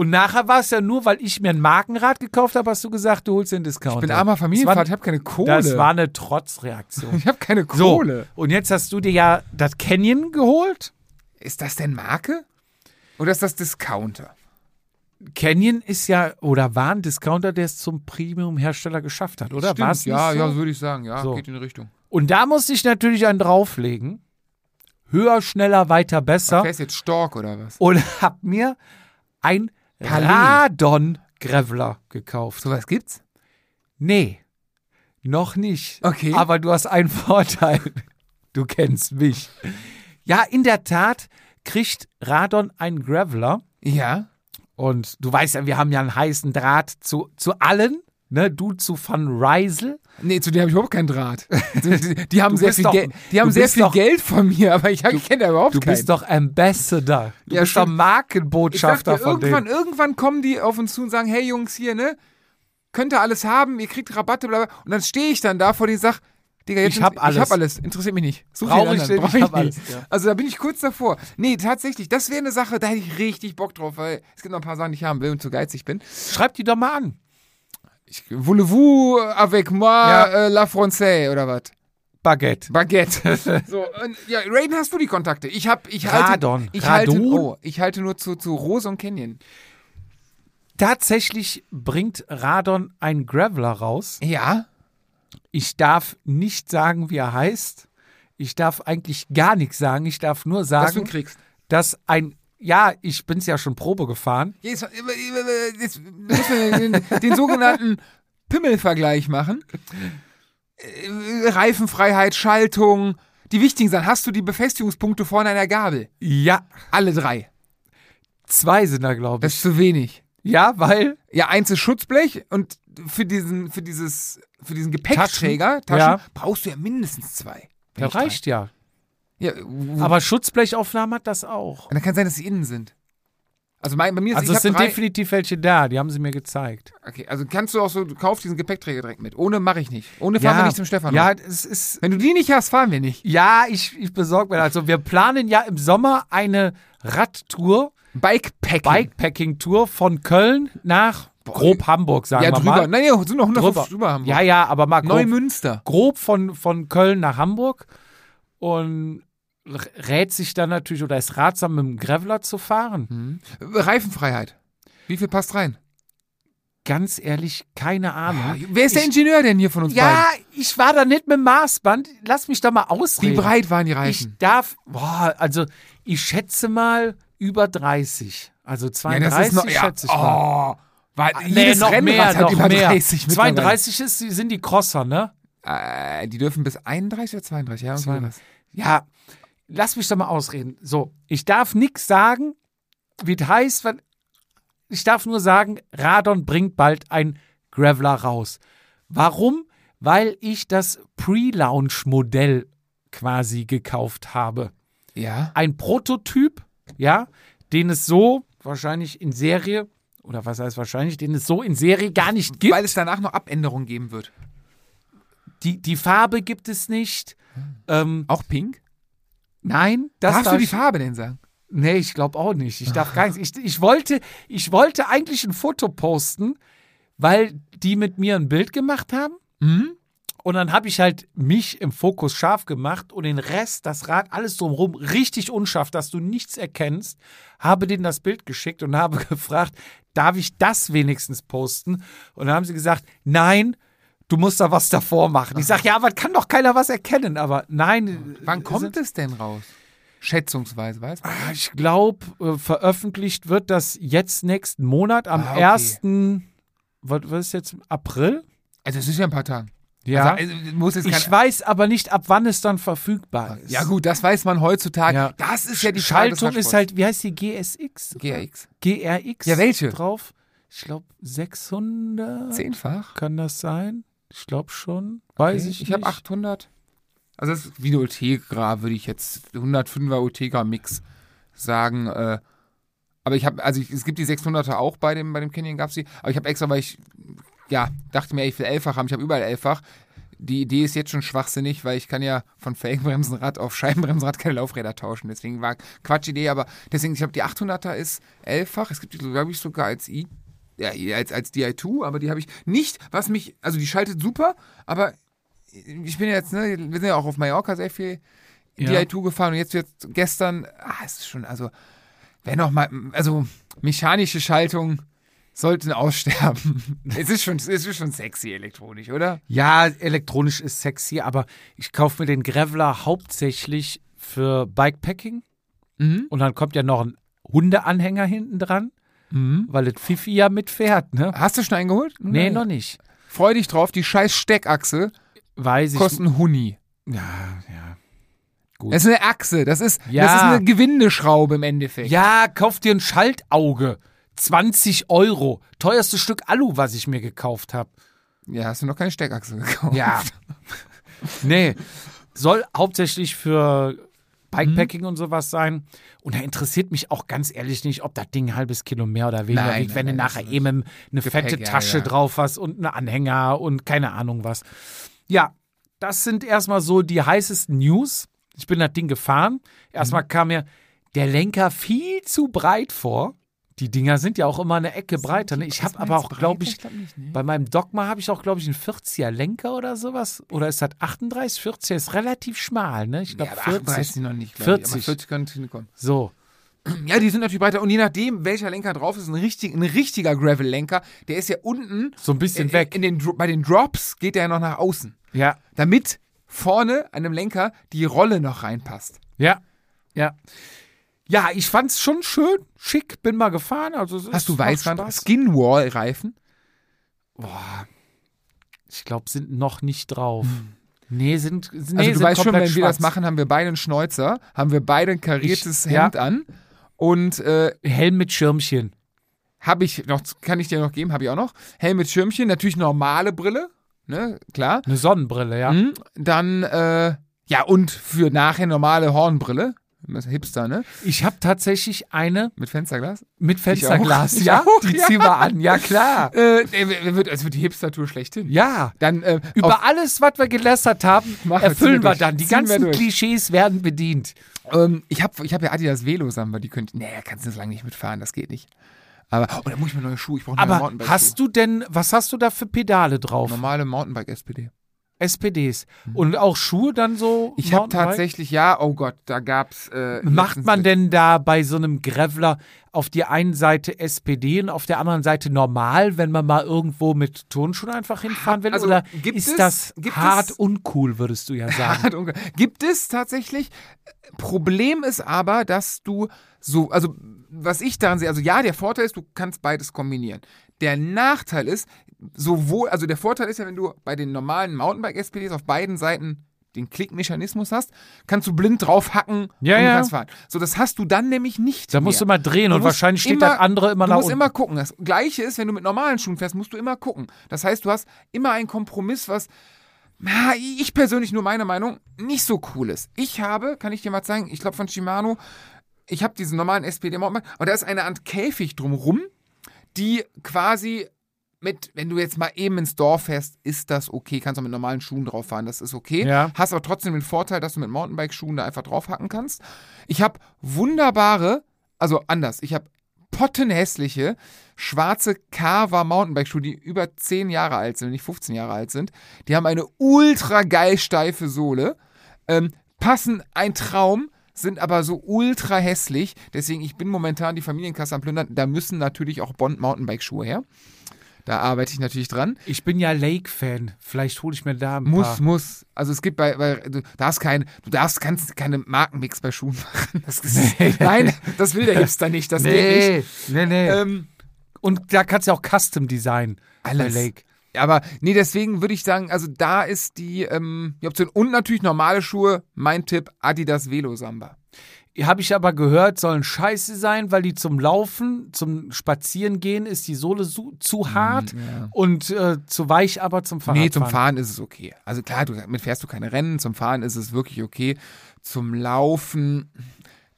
Und nachher war es ja nur, weil ich mir ein Markenrad gekauft habe, hast du gesagt, du holst den Discounter. Ich bin armer Familienvater, ich habe keine Kohle. das war eine Trotzreaktion. ich habe keine So, Kohle. und jetzt hast du dir ja das Canyon geholt. Ist das denn Marke? Oder ist das Discounter? Canyon ist ja, oder war ein Discounter, der es zum Premium-Hersteller geschafft hat, oder? Stimmt, ja, so? ja, so würde ich sagen. Ja, So. geht in die Richtung. Und da musste ich natürlich einen drauflegen. Höher, schneller, weiter, besser. Wer ist jetzt Stork oder was? Und hab mir ein Palais. Radon Graveler gekauft. Sowas gibt's? Nee, noch nicht. Okay. Aber du hast einen Vorteil. Du kennst mich. Ja, in der Tat kriegt Radon einen Graveler. Ja. Und du weißt ja, wir haben ja einen heißen Draht zu, zu allen. Ne, du zu Van Rysel. Nee, zu denen habe ich überhaupt keinen Draht. Die, die, die haben Du sehr viel, doch- Geld. die haben du sehr viel doch- Geld von mir, aber ich, ich kenne da überhaupt Du keinen. bist doch Ambassador. Du Ja, bist doch ich Markenbotschafter dachte, von irgendwann, denen. irgendwann kommen die auf uns zu und sagen, hey Jungs, hier, ne? Könnt ihr alles haben, ihr kriegt Rabatte, bla bla. Und dann stehe ich dann da vor dir und sag, Digga, jetzt Ich hab ich alles. hab alles, interessiert mich nicht. Such Brauch ich Brauch ich nicht. alles, ja. Also da bin ich kurz davor. Nee, tatsächlich, das wäre eine Sache, da hätte ich richtig Bock drauf, weil es gibt noch ein paar Sachen, die ich haben will und zu geizig bin. Schreib die doch mal an. Voulez-vous avec moi Ja. äh, la française oder was? Baguette. Baguette. so, und, ja, Raiden, hast du die Kontakte? Ich hab, ich halte, Radon. ich halte, oh, ich halte nur zu, zu Rose und Canyon. Tatsächlich bringt Radon einen Graveler raus. Ja. Ich darf nicht sagen, wie er heißt. Ich darf eigentlich gar nichts sagen. Ich darf nur sagen, kriegst. dass ein, ja, ich bin's ja schon Probe gefahren. Jetzt, jetzt müssen wir den, den sogenannten Pimmelvergleich machen. Äh, Reifenfreiheit, Schaltung, die wichtigen Sachen. Hast du die Befestigungspunkte vorne an der Gabel? Ja, Alle drei. zwei sind da, glaube Das ich. ist zu wenig. Ja, weil Ja, eins ist Schutzblech und für diesen, für dieses, für diesen Gepäckträger, Taschen? Taschen, Ja. brauchst du ja mindestens zwei. Das nicht reicht drei. Ja, w- Aber Schutzblechaufnahme hat das auch. Und dann kann sein, dass sie innen sind. Also mein, bei mir ist Also es sind drei, definitiv welche da, die haben sie mir gezeigt. Okay, also kannst du auch so, du kaufst diesen Gepäckträger direkt mit. Ohne mache ich nicht. Ohne fahren wir nicht zum Stefan. Ja, es ist. Wenn du die nicht hast, fahren wir nicht. Ja, ich, ich besorge mir das. Also wir planen ja im Sommer eine Radtour, Bikepacking. Bikepacking-Tour von Köln nach grob Hamburg, sagen ja, wir drüber. mal. Nein, ja, sind noch 150 Drüber. drüber Hamburg. Ja, ja, aber mal grob, Neumünster. grob von, von Köln nach Hamburg und rät sich dann natürlich oder ist ratsam, mit dem Graveler zu fahren. Mhm. Reifenfreiheit. Wie viel passt rein? Ganz ehrlich, keine Ahnung. Wer ist der Ich- Ingenieur denn hier von uns Ja, beiden? ich war da nicht mit dem Maßband. Lass mich doch mal Wie ausreden. breit waren die Ich Reifen? darf, boah, also ich schätze mal über 30. Also 32 schätze ich mal. Oh, weil Nee, jedes noch Rennrad mehr, hat noch über mehr. 30 mittlerweile. 32 ist, sind die Crosser, ne? Äh, die dürfen bis 31 oder 32, ja? irgendwie 32. sowas. Ja, lass mich doch mal ausreden. So, ich darf nichts sagen, wie es heißt. Ich darf nur sagen, Radon bringt bald ein Graveler raus. Warum? Weil ich das Pre-Launch-Modell quasi gekauft habe. Ja. Ein Prototyp, ja, den es so wahrscheinlich in Serie, oder was heißt wahrscheinlich, den es so in Serie gar nicht gibt. Weil es danach noch Abänderungen geben wird. Die, die Farbe gibt es nicht. Ähm, Auch pink? Nein, das Darfst darf du die Farbe denn sagen? Nee, ich glaube auch nicht. Ich darf gar nichts. Ich, ich, wollte, ich wollte eigentlich ein Foto posten, weil die mit mir ein Bild gemacht haben. Mhm. Und dann habe ich halt mich im Fokus scharf gemacht und den Rest, das Rad, alles drumherum, richtig unscharf, dass du nichts erkennst. Habe denen das Bild geschickt und habe gefragt, darf ich das wenigstens posten? Und dann haben sie gesagt, nein, du musst da was davor machen. Ich sage, ja, aber kann doch keiner was erkennen. Aber nein. Wann kommt es denn raus? Schätzungsweise, weißt du? Ah, Ich glaube, äh, veröffentlicht wird das jetzt nächsten Monat am Ah, okay. 1. Was, was ist jetzt? April? Also es ist ja ein paar Tage. Ja. Also, also, ich weiß aber nicht, ab wann es dann verfügbar ist. ja gut, das weiß man heutzutage. Ja. Das ist ja die Schaltung ist halt, wie heißt die? GSX? GRX. GRX? Ja, welche? Drauf? Ich glaube 600. Zehnfach? Kann das sein? Ich glaube schon. Weiß Okay. ich, Ich habe nicht. 800. Also das ist wie eine Ultegra, würde ich jetzt 105er Ultegra Mix sagen. Äh, aber ich habe, also ich, es gibt die 600er auch bei dem, bei dem Canyon gab es die. Aber ich habe extra, weil ich, ja, dachte mir, ich will elffach haben. Ich habe überall elffach. Die Idee ist jetzt schon schwachsinnig, weil ich kann ja von Felgenbremsenrad auf Scheibenbremsenrad keine Laufräder tauschen. Deswegen war Quatschidee, aber deswegen, ich glaube, die 800er ist elffach. Es gibt die, glaube ich, sogar als i ja, als, als DI2, aber die habe ich nicht, was mich, also die schaltet super, aber ich bin jetzt, ne, wir sind ja auch auf Mallorca sehr viel Ja. DI2 gefahren und jetzt wird gestern, ah, es ist schon, also, wenn noch mal, also mechanische Schaltung sollten aussterben. es ist schon, es ist schon sexy elektronisch, oder? Ja, elektronisch ist sexy, aber ich kaufe mir den Graveler hauptsächlich für Bikepacking. Mhm. Und dann kommt ja noch ein Hundeanhänger hinten dran, weil das Fifi ja mitfährt, ne? Hast du schon eingeholt? Nee, noch nicht. Freu dich drauf, die scheiß Steckachse Weiß ich. kostet einen Huni. Ja, ja. Gut. Das ist eine Achse, das ist, Ja. das ist eine Gewindeschraube im Endeffekt. Ja, kauf dir ein Schaltauge. 20 Euro. Teuerstes Stück Alu, was ich mir gekauft habe. Ja, hast du noch keine Steckachse gekauft? Ja. nee. Soll hauptsächlich für Bikepacking und sowas sein. Und da interessiert mich auch ganz ehrlich nicht, ob das Ding ein halbes Kilo mehr oder weniger Nein, wiegt, wenn nein, du nachher eben eine Gepäck, fette ja, Tasche ja. drauf hast und einen Anhänger und keine Ahnung was. Ja, das sind erstmal so die heißesten News. Ich bin das Ding gefahren. Erstmal kam mir der Lenker viel zu breit vor. Die Dinger sind ja auch immer eine Ecke breiter. Ne? Ich habe aber auch, glaube ich, bei meinem Dogma habe ich auch, glaube ich, einen 40er Lenker oder sowas. Oder ist das 38? 40er ist relativ schmal, ne? Ich glaube Ja, aber 40. 38 noch nicht. glaub ich, 40. Aber 40 könnte hinkommen. So. Ja, die sind natürlich breiter. Und je nachdem, welcher Lenker drauf ist, ein, richtig, ein richtiger Gravel-Lenker, der ist ja unten. So ein bisschen äh, weg. In den, bei den Drops geht der ja noch nach außen. Ja. Damit vorne an dem Lenker die Rolle noch reinpasst. Ja. Ja. Ja, ich fand's schon schön, schick, bin mal gefahren. Also es Hast du Weißwand? Spaß. Skinwall-Reifen? Boah, ich glaube, sind noch nicht drauf. Nee, sind, nee, Also du sind weißt schon, wenn wir das schwarz. machen, haben wir beide einen Schnäuzer, haben wir beide ein kariertes Ich- ja. Hemd an. Und äh, Helm mit Schirmchen. habe ich noch, kann ich dir noch geben, habe ich auch noch. Helm mit Schirmchen, natürlich normale Brille, ne, klar. Eine Sonnenbrille, ja. Mhm. Dann, äh, ja, und für nachher normale Hornbrille. Hipster, ne? Ich habe tatsächlich eine Mit Fensterglas. mit Fensterglas, ja. auch, die ja. ziehen wir an, ja klar. Äh, wird, es wird die Hipster-Tour schlechthin. Ja. Dann, äh, Über alles, was wir gelästert haben, wir, erfüllen wir wir dann. Die Ziehen ganzen. Klischees werden bedient. ähm, ich habe ich hab ja Adidas Velos, haben wir, die könnt, nee, kannst du so lange nicht mitfahren, das geht nicht. Aber, oh, da muss ich mir neue Schuhe, ich brauche neue Aber hast du denn, was hast du da für Pedale drauf? Normale Mountainbike-SPD. SPDs. Und auch Schuhe dann so? Mhm. Ich habe tatsächlich, ja, oh Gott, da gab's. Äh, Macht man denn da bei so einem Graveler auf die einen Seite SPD und auf der anderen Seite normal, wenn man mal irgendwo mit Turnschuhen einfach hinfahren will? Also, Oder gibt ist es- das hart es- uncool, würdest du ja sagen? Gibt es tatsächlich. Problem ist aber, dass du so, also was ich daran sehe, also ja, der Vorteil ist, du kannst beides kombinieren. Der Nachteil ist, sowohl, also der Vorteil ist ja, wenn du bei den normalen Mountainbike-SPDs auf beiden Seiten den Klickmechanismus hast, kannst du blind drauf hacken Ja, und du ja. kannst fahren. So, das hast du dann nämlich nicht Da musst du mehr. mal drehen Du und musst wahrscheinlich steht immer- das andere immer Du nach musst unten. immer gucken. Das Gleiche ist, wenn du mit normalen Schuhen fährst, musst du immer gucken. Das heißt, du hast immer einen Kompromiss, was na, ich persönlich nur meine Meinung nicht so cool ist. Ich habe, kann ich dir mal zeigen, ich glaube von Shimano, ich habe diesen normalen SPD Mountainbike, aber da ist eine Art Käfig drumrum, die quasi mit, wenn du jetzt mal eben ins Dorf fährst, ist das okay. Kannst auch mit normalen Schuhen drauf fahren, das ist okay. Ja. Hast aber trotzdem den Vorteil, dass du mit Mountainbike-Schuhen da einfach draufhacken kannst. Ich habe wunderbare, also anders, ich habe pottenhässliche schwarze Carver Mountainbike-Schuhe, die über 10 Jahre alt sind, wenn nicht 15 Jahre alt sind. Die haben eine ultra geil steife Sohle, ähm, passen ein Traum, sind aber so ultra hässlich. Deswegen, ich bin momentan die Familienkasse am Plündern. Da müssen natürlich auch Bond Mountainbike-Schuhe her. Da arbeite ich natürlich dran. Ich bin ja Lake-Fan. Vielleicht hole ich mir da ein Muss, paar. muss. Also es gibt bei, bei du darfst kein, du darfst kannst keine Markenmix bei Schuhen machen. Das ist, Nein, das will der Hipster nicht. Das geht nicht. nee, nee. Ähm, und da kannst du auch Custom Design Alles. bei Lake. aber nee, deswegen würde ich sagen, also da ist die, ähm, die Option. Und natürlich normale Schuhe. Mein Tipp, Adidas Velo Samba. Habe ich aber gehört, sollen scheiße sein, weil die zum Laufen, zum Spazierengehen ist die Sohle zu, zu hart und äh, zu weich, aber zum Fahrradfahren. Nee, zum Fahren ist es okay. Also klar, du, damit fährst du keine Rennen. Zum Fahren ist es wirklich okay. Zum Laufen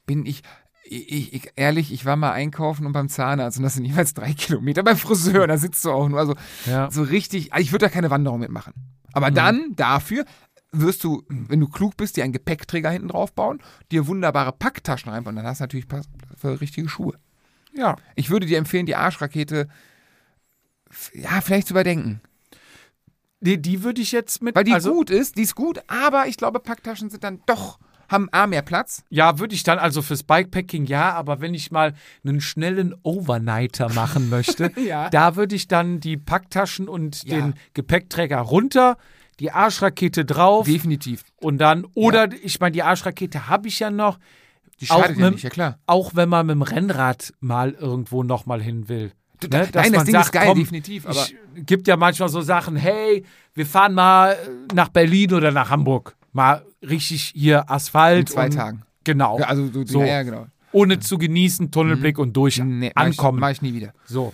bin ich, ich, ich ehrlich, ich war mal einkaufen und beim Zahnarzt und das sind jeweils drei Kilometer. Beim Friseur, da sitzt du auch nur. Also Ja. so richtig, also ich würde da keine Wanderung mitmachen. Aber Mhm. dann dafür wirst du, wenn du klug bist, dir einen Gepäckträger hinten drauf bauen, dir wunderbare Packtaschen reinbauen. Dann hast du natürlich für richtige Schuhe. Ja. Ich würde dir empfehlen, die Arschrakete ja, vielleicht zu überdenken. Nee, die würde ich jetzt mit. Weil die also, gut ist, die ist gut, aber ich glaube, Packtaschen sind dann doch, haben A mehr Platz. Ja, würde ich dann also fürs Bikepacking ja, aber wenn ich mal einen schnellen Overnighter machen möchte, Ja. da würde ich dann die Packtaschen und Ja. den Gepäckträger runter, die Arschrakete drauf Definitiv. und dann, oder ich meine, die Arschrakete habe ich ja noch, Die Auch schadet ja nicht, ja klar. auch wenn man mit dem Rennrad mal irgendwo nochmal hin will. Du, Ne, Nein, dass das Ding sagt, ist geil, komm, definitiv. Aber Ich, gibt ja manchmal so Sachen, hey, wir fahren mal äh, nach Berlin oder nach Hamburg. Mal richtig hier Asphalt. in zwei und, Tagen. Genau. Ja, also du, so. ja, ja, genau. Ohne zu genießen, Tunnelblick und durch Nee, mach ankommen. Ich, mach ich nie wieder. So.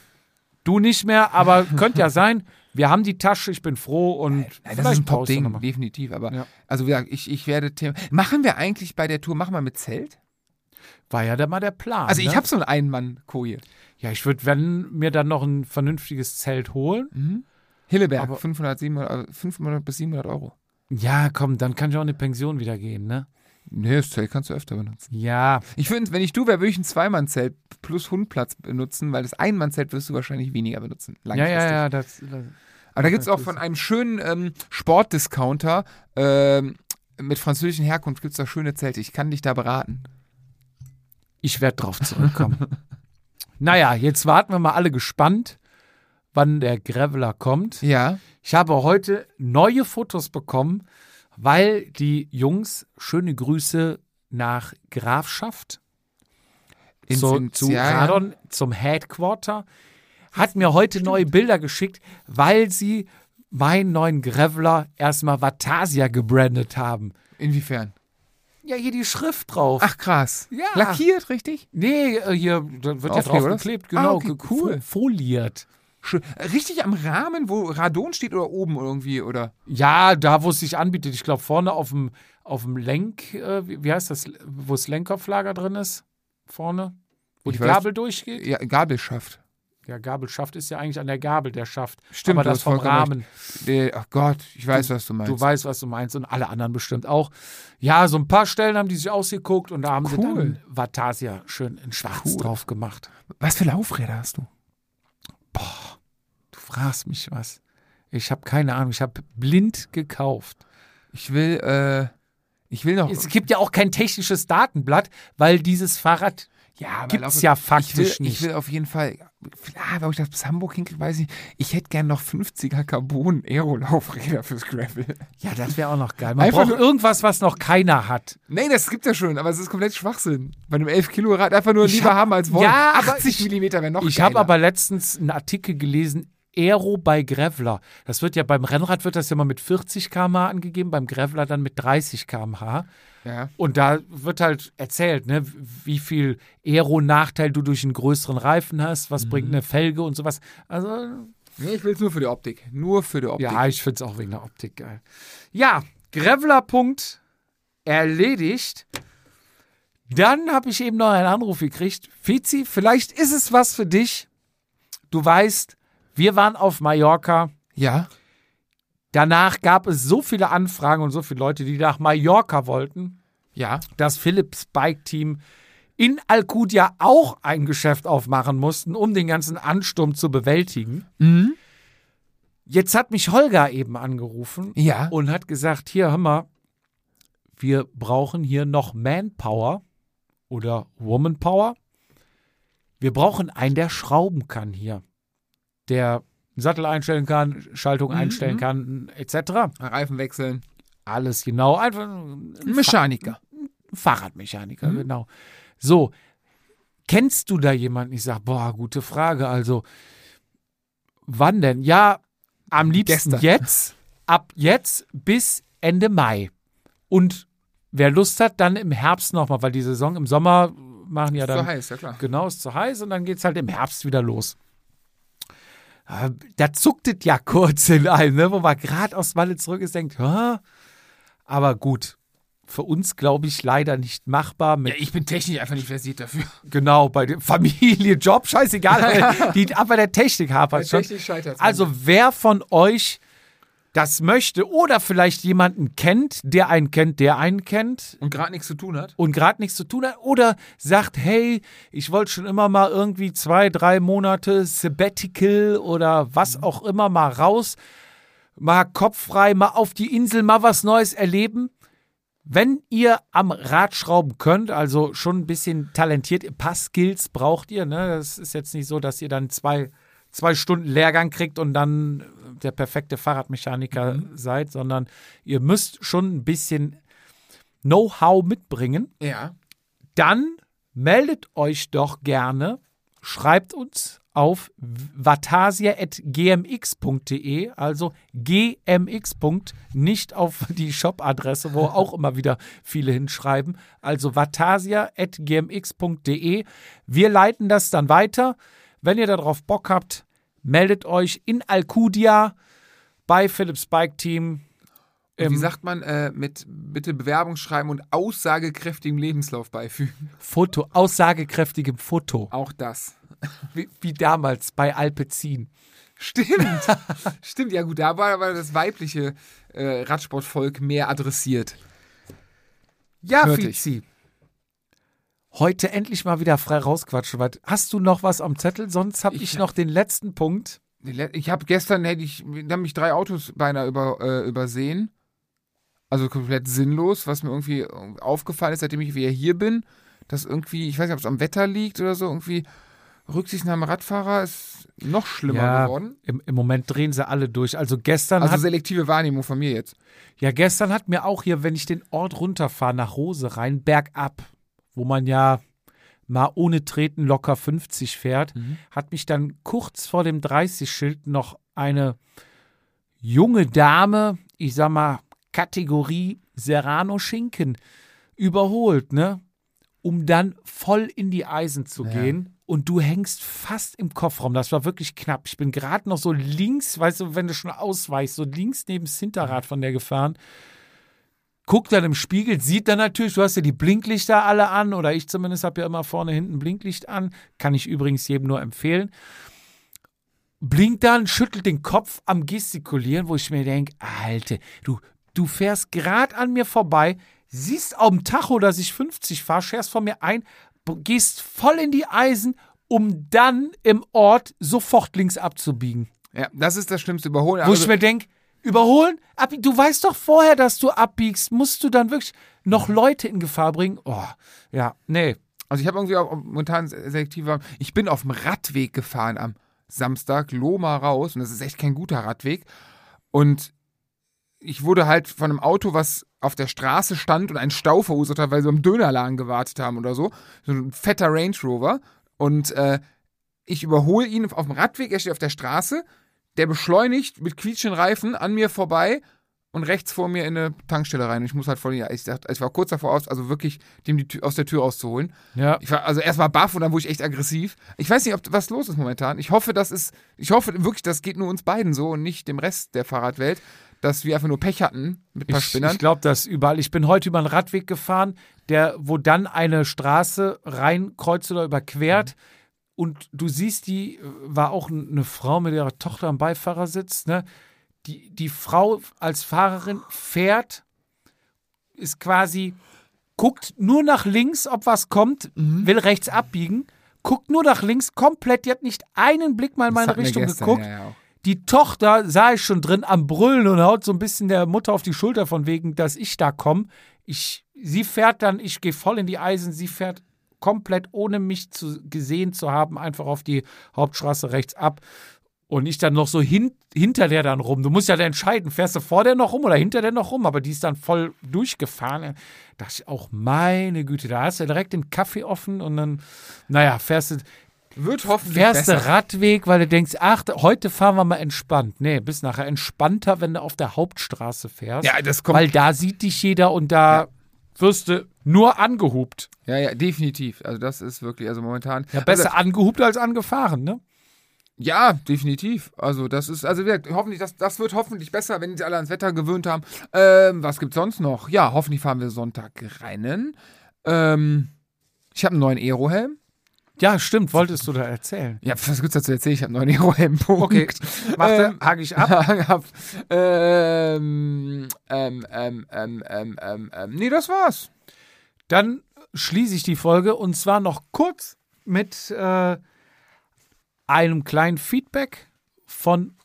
Du nicht mehr, aber könnte ja sein. Wir haben die Tasche, ich bin froh und Nein, das vielleicht ist ein Top-Ding, definitiv. Aber Ja. also wie gesagt, ich, ich werde Thema. Machen wir eigentlich bei der Tour, machen wir mit Zelt? War ja da mal der Plan. Also ich ne? habe so einen Ein-Mann-Koje. Ja, ich würde, wenn mir dann noch ein vernünftiges Zelt holen. Hilleberg, Aber- 500, 700, äh, 500 bis 700 Euro. Ja, komm, dann kann ich auch in die Pension wieder gehen, ne? Nee, das Zelt kannst du öfter benutzen. Ja, Ich finde, wenn ich du wäre, würde ich ein Zweimann-Zelt plus Hundplatz benutzen, weil das Einmann-Zelt wirst du wahrscheinlich weniger benutzen. ja, ja, ja, das, das Aber da gibt es auch von einem schönen ähm, Sportdiscounter ähm, mit französischen Herkunft gibt es da schöne Zelte. Ich kann dich da beraten. Ich werde drauf zurückkommen. naja, jetzt warten wir mal alle gespannt, wann der Graveler kommt. Ja. Ich habe heute neue Fotos bekommen, weil die Jungs, schöne Grüße nach Grafschaft, so, ins- zu. Radon, zum Headquarter, hat mir heute neue Bilder geschickt, weil sie meinen neuen Graveler erstmal Vatasia gebrandet haben. Inwiefern? Ja, hier die Schrift drauf. Ach krass. Ja. Lackiert, richtig? Nee, äh, hier wird ja drauf geklebt, Ah, genau, okay, ge- cool. fo- Foliert. Schön. Richtig am Rahmen, wo Radon steht oder oben irgendwie, oder? Ja, da, wo es sich anbietet. Ich glaube, vorne auf dem, auf dem Lenk, äh, wie, heißt das, wo das Lenkerflager drin ist? Vorne? Wo Ich die weiß- Gabel durchgeht? Ja, Gabelschaft. Ja, Gabelschaft ist ja eigentlich an der Gabel, der Schaft. Stimmt, aber du das vom Rahmen. Der, ach Gott, ich weiß, was du meinst. Du weißt, was du meinst und alle anderen bestimmt auch. Ja, so ein paar Stellen haben die sich ausgeguckt und da haben sie Cool. dann Vatasia schön in schwarz Cool. drauf gemacht. was für Laufräder hast du? Du fragst mich was. Ich habe keine Ahnung, ich habe blind gekauft. Ich will, äh, ich will noch. Es gibt ja auch kein technisches Datenblatt, weil dieses Fahrrad ja, gibt's Lauf- ja ich will, faktisch Ich nicht. will auf jeden Fall, ah, ob ich das bis Hamburg hinkriege, weiß ich nicht. Ich hätte gern noch 50er Carbon Aero-Laufräder fürs Gravel. Ja, das wäre auch noch geil. Man Einfach braucht nur- irgendwas, was noch keiner hat. Nee, das gibt's ja schon, aber es ist komplett Schwachsinn. Bei einem 11-Kilo-Rad einfach nur Ich lieber hab- haben als wollen. Ja, aber 80 Millimeter wäre noch Ich habe aber letztens einen Artikel gelesen, Aero bei Graveler. Das wird ja beim Rennrad wird das ja mal mit 40 km/h angegeben, beim Graveler dann mit 30 km/h. Ja. Und da wird halt erzählt, ne, wie viel Aero-Nachteil du durch einen größeren Reifen hast, was Mhm. bringt eine Felge und sowas. Also, Nee, ich will es nur für die Optik. Nur für die Optik. ja, ich finde es auch wegen der Optik geil. Ja, Graveler-Punkt erledigt. Dann habe ich eben noch einen Anruf gekriegt. Fizi, vielleicht ist es was für dich. Du weißt, wir waren auf Mallorca. Ja. Danach gab es so viele Anfragen und so viele Leute, die nach Mallorca wollten, Ja. das Philips Bike Team in Alcudia auch ein Geschäft aufmachen mussten, um den ganzen Ansturm zu bewältigen. Mhm. Jetzt hat mich Holger eben angerufen Ja. und hat gesagt, hier, hör mal, wir brauchen hier noch Manpower oder Womanpower. Wir brauchen einen, der schrauben kann hier. Der Sattel einstellen kann, Schaltung einstellen mhm. kann, etc. Reifen wechseln. Alles genau. Einfach ein Mechaniker. Fahrradmechaniker, Mhm. genau. So, kennst du da jemanden? Ich sage, boah, gute Frage. Also, wann denn? Ja, am liebsten Gestern. jetzt, ab jetzt bis Ende Mai. Und wer Lust hat, dann im Herbst nochmal, weil die Saison im Sommer machen ja dann heiß, ja klar. Genau, ist zu heiß und dann geht es halt im Herbst wieder los. Da zuckt es ja kurz in einem, ne, wo man gerade aus Malle zurück ist, denkt, Hä? aber gut. Für uns, glaube ich, leider nicht machbar. Mit, Ja, ich bin technisch einfach nicht versiert dafür. genau, bei der Familie, Job, scheißegal. die, aber der Technik hapert schon. scheitert Also, wer von euch das möchte oder vielleicht jemanden kennt, der einen kennt, der einen kennt, Und gerade nichts zu tun hat. und gerade nichts zu tun hat oder sagt, hey, ich wollte schon immer mal irgendwie zwei, drei Monate Sabbatical oder was auch immer mal raus, mal kopffrei, mal auf die Insel, mal was Neues erleben. Wenn ihr am Rad schrauben könnt, also schon ein bisschen talentiert, ein paar Skills braucht ihr. Ne? Das ist jetzt nicht so, dass ihr dann zwei, zwei Stunden Lehrgang kriegt und dann der perfekte Fahrradmechaniker seid, sondern ihr müsst schon ein bisschen Know-how mitbringen, Ja. dann meldet euch doch gerne, schreibt uns auf vatasia.gmx.de, also gmx. nicht auf die Shop-Adresse, wo auch immer wieder viele hinschreiben, also vatasia.gmx.de. Wir leiten das dann weiter. Wenn ihr darauf Bock habt, meldet euch in Alcudia bei Philips Bike Team. Wie sagt man, äh, mit bitte Bewerbung schreiben und aussagekräftigem Lebenslauf beifügen? Foto, aussagekräftigem Foto. Auch das. Wie, wie damals bei Alpecin. Stimmt. Stimmt, ja gut, da war aber das weibliche äh, Radsportvolk mehr adressiert. Ja, Fizi. Heute endlich mal wieder frei rausquatschen. Hast du noch was am Zettel? Sonst habe ich, Ich- noch den letzten Punkt. Ich habe gestern, hätte ich, da haben mich drei Autos beinahe über, äh, übersehen. Also komplett sinnlos, was mir irgendwie aufgefallen ist, seitdem ich wieder hier bin, dass irgendwie, ich weiß nicht, ob es am Wetter liegt oder so, irgendwie Rücksichtnahme Radfahrer ist noch schlimmer geworden. Im, Im Moment drehen sie alle durch. Also gestern Also hat, selektive Wahrnehmung von mir jetzt. ja, gestern hat mir auch hier, wenn ich den Ort runterfahre, nach Rose rein, bergab, wo man ja mal ohne Treten locker 50 fährt, hat mich dann kurz vor dem 30-Schild noch eine junge Dame, ich sag mal, Kategorie Serrano-Schinken überholt, ne? Um dann voll in die Eisen zu Ja. gehen. Und du hängst fast im Kofferraum. Das war wirklich knapp. Ich bin gerade noch so links, weißt du, wenn du schon ausweichst, so links neben das Hinterrad von der gefahren. Guckt dann im Spiegel, sieht dann natürlich, du hast ja die Blinklichter alle an, oder ich zumindest habe ja immer vorne hinten Blinklicht an. Kann ich übrigens jedem nur empfehlen. blinkt dann, schüttelt den Kopf am Gestikulieren, wo ich mir denke, Alter, du, du fährst gerade an mir vorbei, siehst auf dem Tacho, dass ich 50 fahre, scherst von mir ein, gehst voll in die Eisen, um dann im Ort sofort links abzubiegen. Ja, das ist das schlimmste Überholen. Wo Also, ich mir denke, überholen, ab, du weißt doch vorher, dass du abbiegst, musst du dann wirklich noch Leute in Gefahr bringen? Oh, ja, nee. Also ich habe irgendwie auch momentan selektiver. Ich bin auf dem Radweg gefahren am Samstag, Loma raus, und das ist echt kein guter Radweg. Und ich wurde halt von einem Auto, was auf der Straße stand und einen Stau verursacht hat, weil sie am Dönerladen gewartet haben oder so. So ein fetter Range Rover. Und äh, ich überhole ihn auf dem Radweg, er steht auf der Straße, der beschleunigt mit quietschenden Reifen an mir vorbei und rechts vor mir in eine Tankstelle rein. Ich muss halt voll, ja, ich, dachte, ich war kurz davor aus, also wirklich dem die Tür, aus der Tür rauszuholen. Ja. Ich war also erst mal baff und dann wurde ich echt aggressiv. Ich weiß nicht, ob was los ist momentan. Ich hoffe, das ist, ich hoffe wirklich, das geht nur uns beiden so und nicht dem Rest der Fahrradwelt, dass wir einfach nur Pech hatten mit ein paar Ich, Spinnern. ich glaube das überall. Ich bin heute über einen Radweg gefahren, der, wo dann eine Straße reinkreuzt oder überquert. Und du siehst, die äh, war auch eine Frau mit ihrer Tochter am Beifahrersitz. Ne? Die, die Frau als Fahrerin fährt, ist quasi, guckt nur nach links, ob was kommt, Mhm. will rechts abbiegen, guckt nur nach links komplett, die hat nicht einen Blick mal in meine Richtung gestern, geguckt. Ja, ja. Die Tochter sah ich schon drin am Brüllen und haut so ein bisschen der Mutter auf die Schulter von wegen, dass ich da komme. Ich, sie fährt dann, ich gehe voll in die Eisen, sie fährt komplett ohne mich zu, gesehen zu haben, einfach auf die Hauptstraße rechts ab. Und ich dann noch so hin, hinter der dann rum. Du musst ja dann entscheiden, fährst du vor der noch rum oder hinter der noch rum, aber die ist dann voll durchgefahren. Da dachte ich auch, meine Güte, da hast du direkt den Kaffee offen und dann, naja, fährst du, Wird hoffentlich fährst du besser. Radweg, weil du denkst, ach, heute fahren wir mal entspannt. Nee, bist nachher entspannter, wenn du auf der Hauptstraße fährst. Ja, das kommt. weil da sieht dich jeder und da wirst du nur angehupt. ja, ja, definitiv. Also das ist wirklich, also momentan. Ja, besser Also, angehupt als angefahren, ne? ja, definitiv. Also das ist, also gesagt, hoffentlich, das, das wird hoffentlich besser, wenn sie alle ans Wetter gewöhnt haben. Ähm, was gibt's sonst noch? Ja, hoffentlich fahren wir Sonntag rennen. Ähm, ich habe einen neuen Aerohelm. Ja, stimmt, wolltest du da erzählen. Ja, was gibt's dazu erzählen? Ich habe einen neuen Aerohelm. Okay, warte, Ähm, hake ich ab. ab. ähm, ähm, ähm, ähm, ähm, ähm, ähm, nee, das war's. Dann schließe ich die Folge und zwar noch kurz mit äh, einem kleinen Feedback von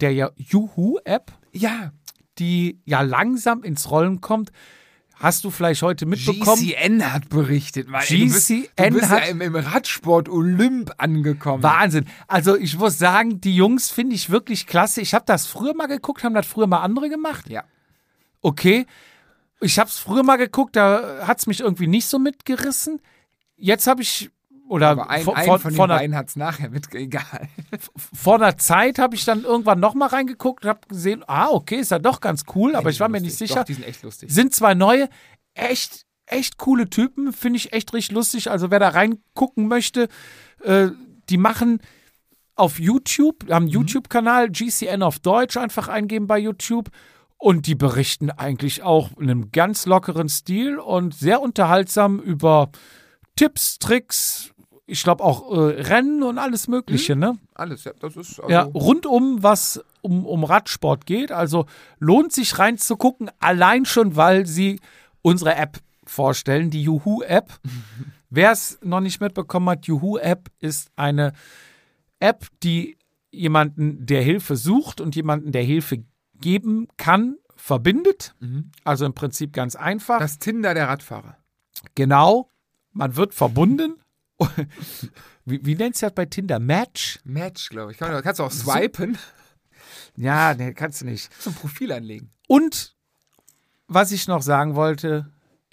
der Juhu-App, Ja, die ja langsam ins Rollen kommt. Hast du vielleicht heute mitbekommen? GCN hat berichtet. Weil, ey, du bist, du GCN bist hat- ja im, im Radsport Olymp angekommen. Wahnsinn. Also ich muss sagen, die Jungs finde ich wirklich klasse. Ich habe das früher mal geguckt, haben das früher mal andere gemacht. Ja. Okay. Ich habe es früher mal geguckt, da hat es mich irgendwie nicht so mitgerissen. Jetzt habe ich, oder Aber ein, vor, ein vor, von den vor, einer, beiden hat's nachher mit, egal. vor einer Zeit habe ich dann irgendwann noch mal reingeguckt und habe gesehen, ah, okay, ist ja doch ganz cool, aber ich war mir nicht Lustig. sicher. Doch, die sind echt lustig. Sind zwei neue, echt, echt coole Typen, finde ich echt richtig lustig. Also wer da reingucken möchte, äh, die machen auf YouTube, haben einen YouTube-Kanal, GCN auf Deutsch, einfach eingeben bei YouTube. Und die berichten eigentlich auch in einem ganz lockeren Stil und sehr unterhaltsam über Tipps, Tricks, ich glaube auch äh, Rennen und alles Mögliche, ne? Alles, ja, das ist also, Ja, rundum, was um, um Radsport geht. Also lohnt sich reinzugucken, allein schon, weil sie unsere App vorstellen, die Juhu-App. Wer es noch nicht mitbekommen hat, Juhu-App ist eine App, die jemanden, der Hilfe sucht und jemanden, der Hilfe geben kann, verbindet. Also im Prinzip ganz einfach. das Tinder der Radfahrer. genau, man wird verbunden. wie, wie nennt es das bei Tinder? Match? Match, glaube ich. Kann, kannst du auch swipen, Ja, nee, kannst du nicht. zum Profil anlegen. Und was ich noch sagen wollte,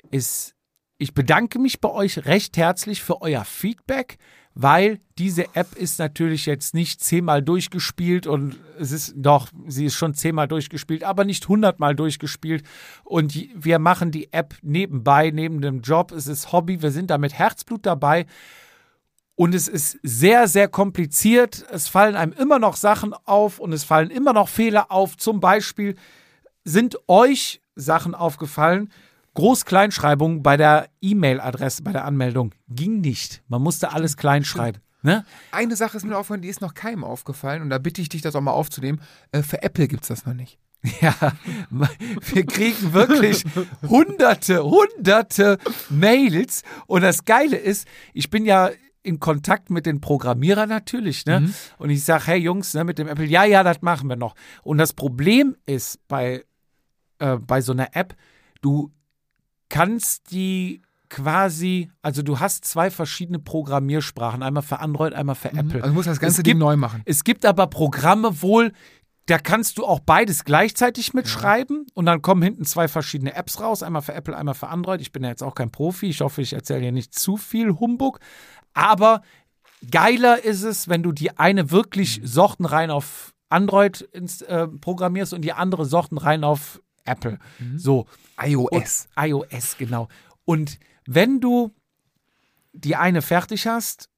ist, ich bedanke mich bei euch recht herzlich für euer Feedback, weil diese App ist natürlich jetzt nicht zehnmal durchgespielt und es ist doch, sie ist schon zehnmal durchgespielt, aber nicht hundertmal durchgespielt. Und wir machen die App nebenbei, neben dem Job. Es ist Hobby, wir sind da mit Herzblut dabei. Und es ist sehr, sehr kompliziert. Es fallen einem immer noch Sachen auf und es fallen immer noch Fehler auf. Zum Beispiel sind euch Sachen aufgefallen? Groß-Kleinschreibung bei der E-Mail-Adresse, bei der Anmeldung ging nicht. Man musste alles klein schreiben. Ne? Eine Sache ist mir aufgefallen, die ist noch keinem aufgefallen und da bitte ich dich, das auch mal aufzunehmen. Äh, für Apple gibt es das noch nicht. Ja, wir kriegen wirklich hunderte, hunderte Mails. Und das Geile ist, ich bin ja in Kontakt mit den Programmierern natürlich, ne? Mhm. Und ich sage, hey Jungs, ne, mit dem Apple, ja, ja, das machen wir noch. Und das Problem ist bei, äh, bei so einer App, du kannst die quasi, also du hast zwei verschiedene Programmiersprachen, einmal für Android, einmal für Apple. Also du musst das ganze Es Ding gibt- neu machen. Es gibt aber Programme wohl, da kannst du auch beides gleichzeitig mitschreiben und dann kommen hinten zwei verschiedene Apps raus, einmal für Apple, einmal für Android. Ich bin ja jetzt auch kein Profi, ich hoffe, ich erzähle hier nicht zu viel Humbug, aber geiler ist es, wenn du die eine wirklich sortenrein auf Android ins, äh, programmierst und die andere sortenrein auf Apple. So. iOS. Und iOS, genau. Und wenn du die eine fertig hast,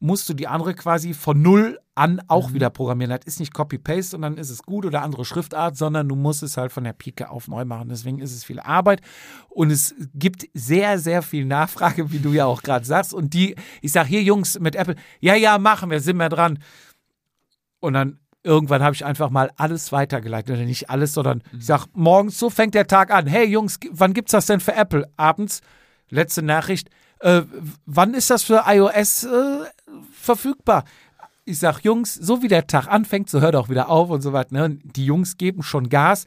musst du die andere quasi von null an auch wieder programmieren. Das ist nicht Copy-Paste und dann ist es gut oder andere Schriftart, sondern du musst es halt von der Pike auf neu machen. Deswegen ist es viel Arbeit und es gibt sehr, sehr viel Nachfrage, wie du ja auch gerade sagst. Und die, ich sag hier Jungs mit Apple, ja, ja, machen wir, sind wir dran. Und dann irgendwann habe ich einfach mal alles weitergeleitet. Oder nicht alles, sondern ich sag, morgens, so fängt der Tag an. Hey Jungs, wann gibt's das denn für Apple? Abends, letzte Nachricht, äh, wann ist das für iOS äh, verfügbar? Ich sag, Jungs, so wie der Tag anfängt, so hört auch wieder auf und so weiter. Ne? Die Jungs geben schon Gas.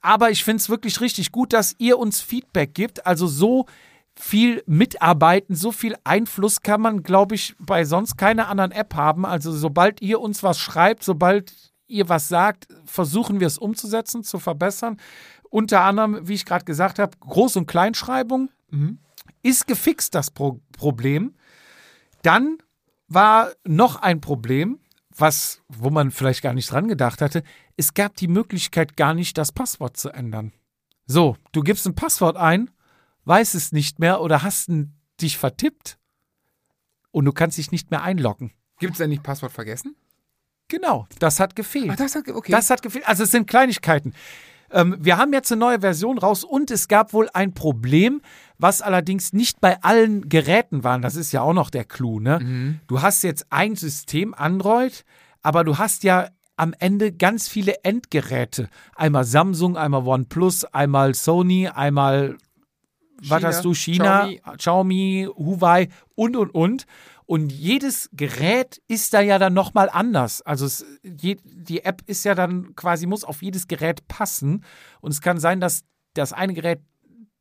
Aber ich finde es wirklich richtig gut, dass ihr uns Feedback gibt. Also so viel mitarbeiten, so viel Einfluss kann man, glaube ich, bei sonst keiner anderen App haben. Also sobald ihr uns was schreibt, sobald ihr was sagt, versuchen wir es umzusetzen, zu verbessern. Unter anderem, wie ich gerade gesagt habe, Groß- und Kleinschreibung ist gefixt das Pro Problem. Dann war noch ein Problem, was, wo man vielleicht gar nicht dran gedacht hatte. Es gab die Möglichkeit gar nicht, das Passwort zu ändern. So, du gibst ein Passwort ein, weißt es nicht mehr oder hast dich vertippt und du kannst dich nicht mehr einloggen. Gibt es denn nicht Passwort vergessen? Genau, das hat gefehlt. Ach, das hat, okay. Das hat gefehlt. Also es sind Kleinigkeiten. Ähm, wir haben jetzt eine neue Version raus und es gab wohl ein Problem, was allerdings nicht bei allen Geräten war. Das ist ja auch noch der Clou. Ne? Du hast jetzt ein System Android, aber du hast ja am Ende ganz viele Endgeräte. Einmal Samsung, einmal OnePlus, einmal Sony, einmal was China, hast du? China, Xiaomi. Xiaomi, Huawei und und und. Und jedes Gerät ist da ja dann nochmal anders. Also es, je, die App ist ja dann quasi, muss auf jedes Gerät passen. Und es kann sein, dass das eine Gerät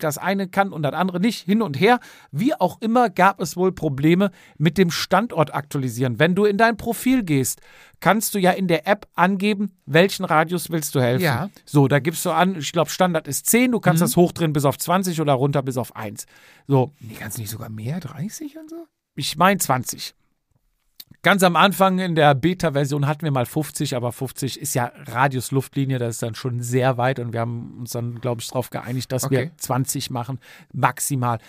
das eine kann und das andere nicht, hin und her. Wie auch immer gab es wohl Probleme mit dem Standort aktualisieren. Wenn du in dein Profil gehst, kannst du ja in der App angeben, welchen Radius willst du helfen. Ja. So, da gibst du an, ich glaube, Standard ist 10, du kannst das hochdrehen bis auf 20 oder runter bis auf 1. So, nee, kannst du nicht sogar mehr? 30 und so? ich meine 20. Ganz am Anfang in der Beta-Version hatten wir mal 50, aber 50 ist ja Radius Luftlinie, das ist dann schon sehr weit und wir haben uns dann, glaube ich, darauf geeinigt, dass Okay. wir 20 machen, maximal.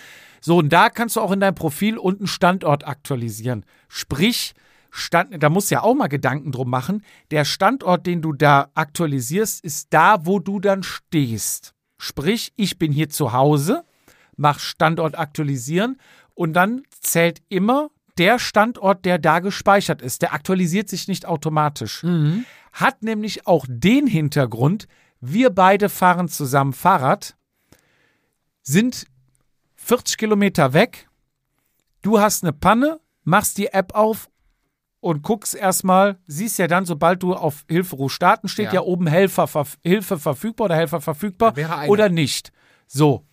So, und da kannst du auch in deinem Profil unten Standort aktualisieren. Sprich, Stand, da musst du ja auch mal Gedanken drum machen. Der Standort, den du da aktualisierst, ist da, wo du dann stehst. Sprich, ich bin hier zu Hause, mach Standort aktualisieren und dann zählt immer der Standort, der da gespeichert ist. Der aktualisiert sich nicht automatisch. Hat nämlich auch den Hintergrund, wir beide fahren zusammen Fahrrad, sind 40 Kilometer weg, du hast eine Panne, machst die App auf und guckst erstmal, siehst ja dann, sobald du auf Hilferuf starten, steht ja, Ja. oben Helfer, verf- Hilfe verfügbar oder Helfer verfügbar oder nicht. So.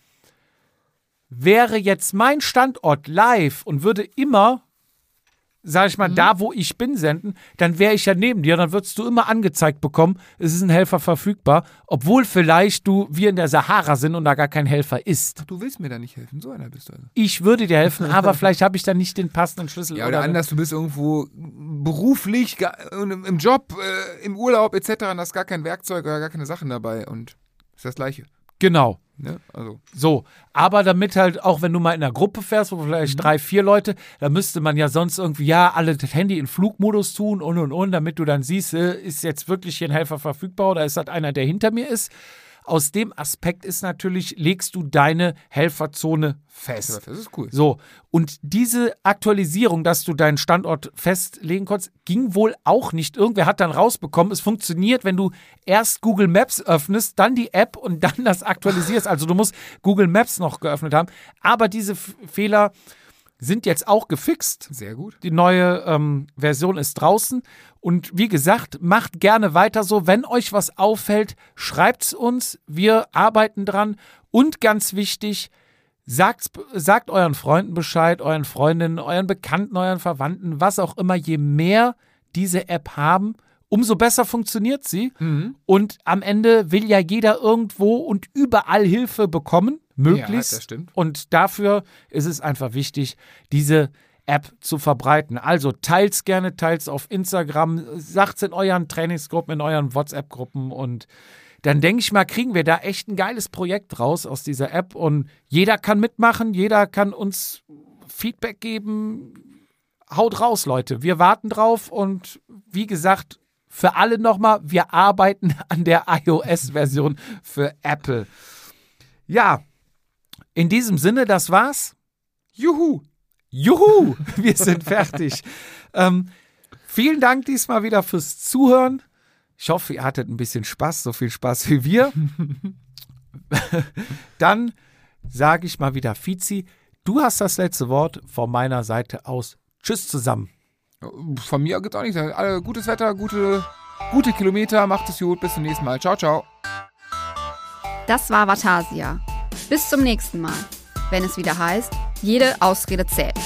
Wäre jetzt mein Standort live und würde immer, sag ich mal, Mhm. da wo ich bin, senden, dann wäre ich ja neben dir, dann würdest du immer angezeigt bekommen, es ist ein Helfer verfügbar, obwohl vielleicht du, wir in der Sahara sind und da gar kein Helfer ist. Du willst mir da nicht helfen. So einer bist du also. Ich würde dir helfen, aber vielleicht habe ich dann nicht den passenden Schlüssel. Ja, oder anders, du bist irgendwo beruflich, im Job, äh, im Urlaub etc. und hast gar kein Werkzeug oder gar keine Sachen dabei und ist das Gleiche. Genau. Ne? Also, So, aber damit halt, auch wenn du mal in einer Gruppe fährst, wo vielleicht drei, vier Leute, da müsste man ja sonst irgendwie, ja, alle das Handy in Flugmodus tun und und und, damit du dann siehst, äh, ist jetzt wirklich hier ein Helfer verfügbar oder ist das einer, der hinter mir ist. Aus dem Aspekt ist natürlich, legst du deine Helferzone fest. Das ist cool. So, und diese Aktualisierung, dass du deinen Standort festlegen konntest, ging wohl auch nicht. Irgendwer hat dann rausbekommen, es funktioniert, wenn du erst Google Maps öffnest, dann die App und dann das aktualisierst. Also du musst Google Maps noch geöffnet haben. Aber diese F Fehler sind jetzt auch gefixt. Sehr gut. Die neue ähm, Version ist draußen. Und wie gesagt, macht gerne weiter so. Wenn euch was auffällt, schreibt es uns. Wir arbeiten dran. Und ganz wichtig, sagt, sagt euren Freunden Bescheid, euren Freundinnen, euren Bekannten, euren Verwandten, was auch immer. Je mehr diese App haben, umso besser funktioniert sie. Mhm. Und am Ende will ja jeder irgendwo und überall Hilfe bekommen, möglichst. Ja, das stimmt. Und dafür ist es einfach wichtig, diese App zu verbreiten. Also teilt's gerne, teilt's auf Instagram, sagt's in euren Trainingsgruppen, in euren WhatsApp-Gruppen und dann denke ich mal, kriegen wir da echt ein geiles Projekt raus aus dieser App und jeder kann mitmachen, jeder kann uns Feedback geben. Haut raus, Leute. Wir warten drauf und wie gesagt, für alle nochmal, wir arbeiten an der iOS-Version für Apple. Ja, in diesem Sinne, das war's. Juhu. Juhu, wir sind fertig. ähm, vielen Dank diesmal wieder fürs Zuhören. Ich hoffe, ihr hattet ein bisschen Spaß, so viel Spaß wie wir. Dann sage ich mal wieder, Fizi, du hast das letzte Wort von meiner Seite aus. Tschüss zusammen. Von mir gibt auch nichts. Alle gutes Wetter, gute, gute Kilometer. Macht es gut. Bis zum nächsten Mal. Ciao, ciao. Das war Vatasia. Bis zum nächsten Mal, wenn es wieder heißt, jede Ausrede zählt.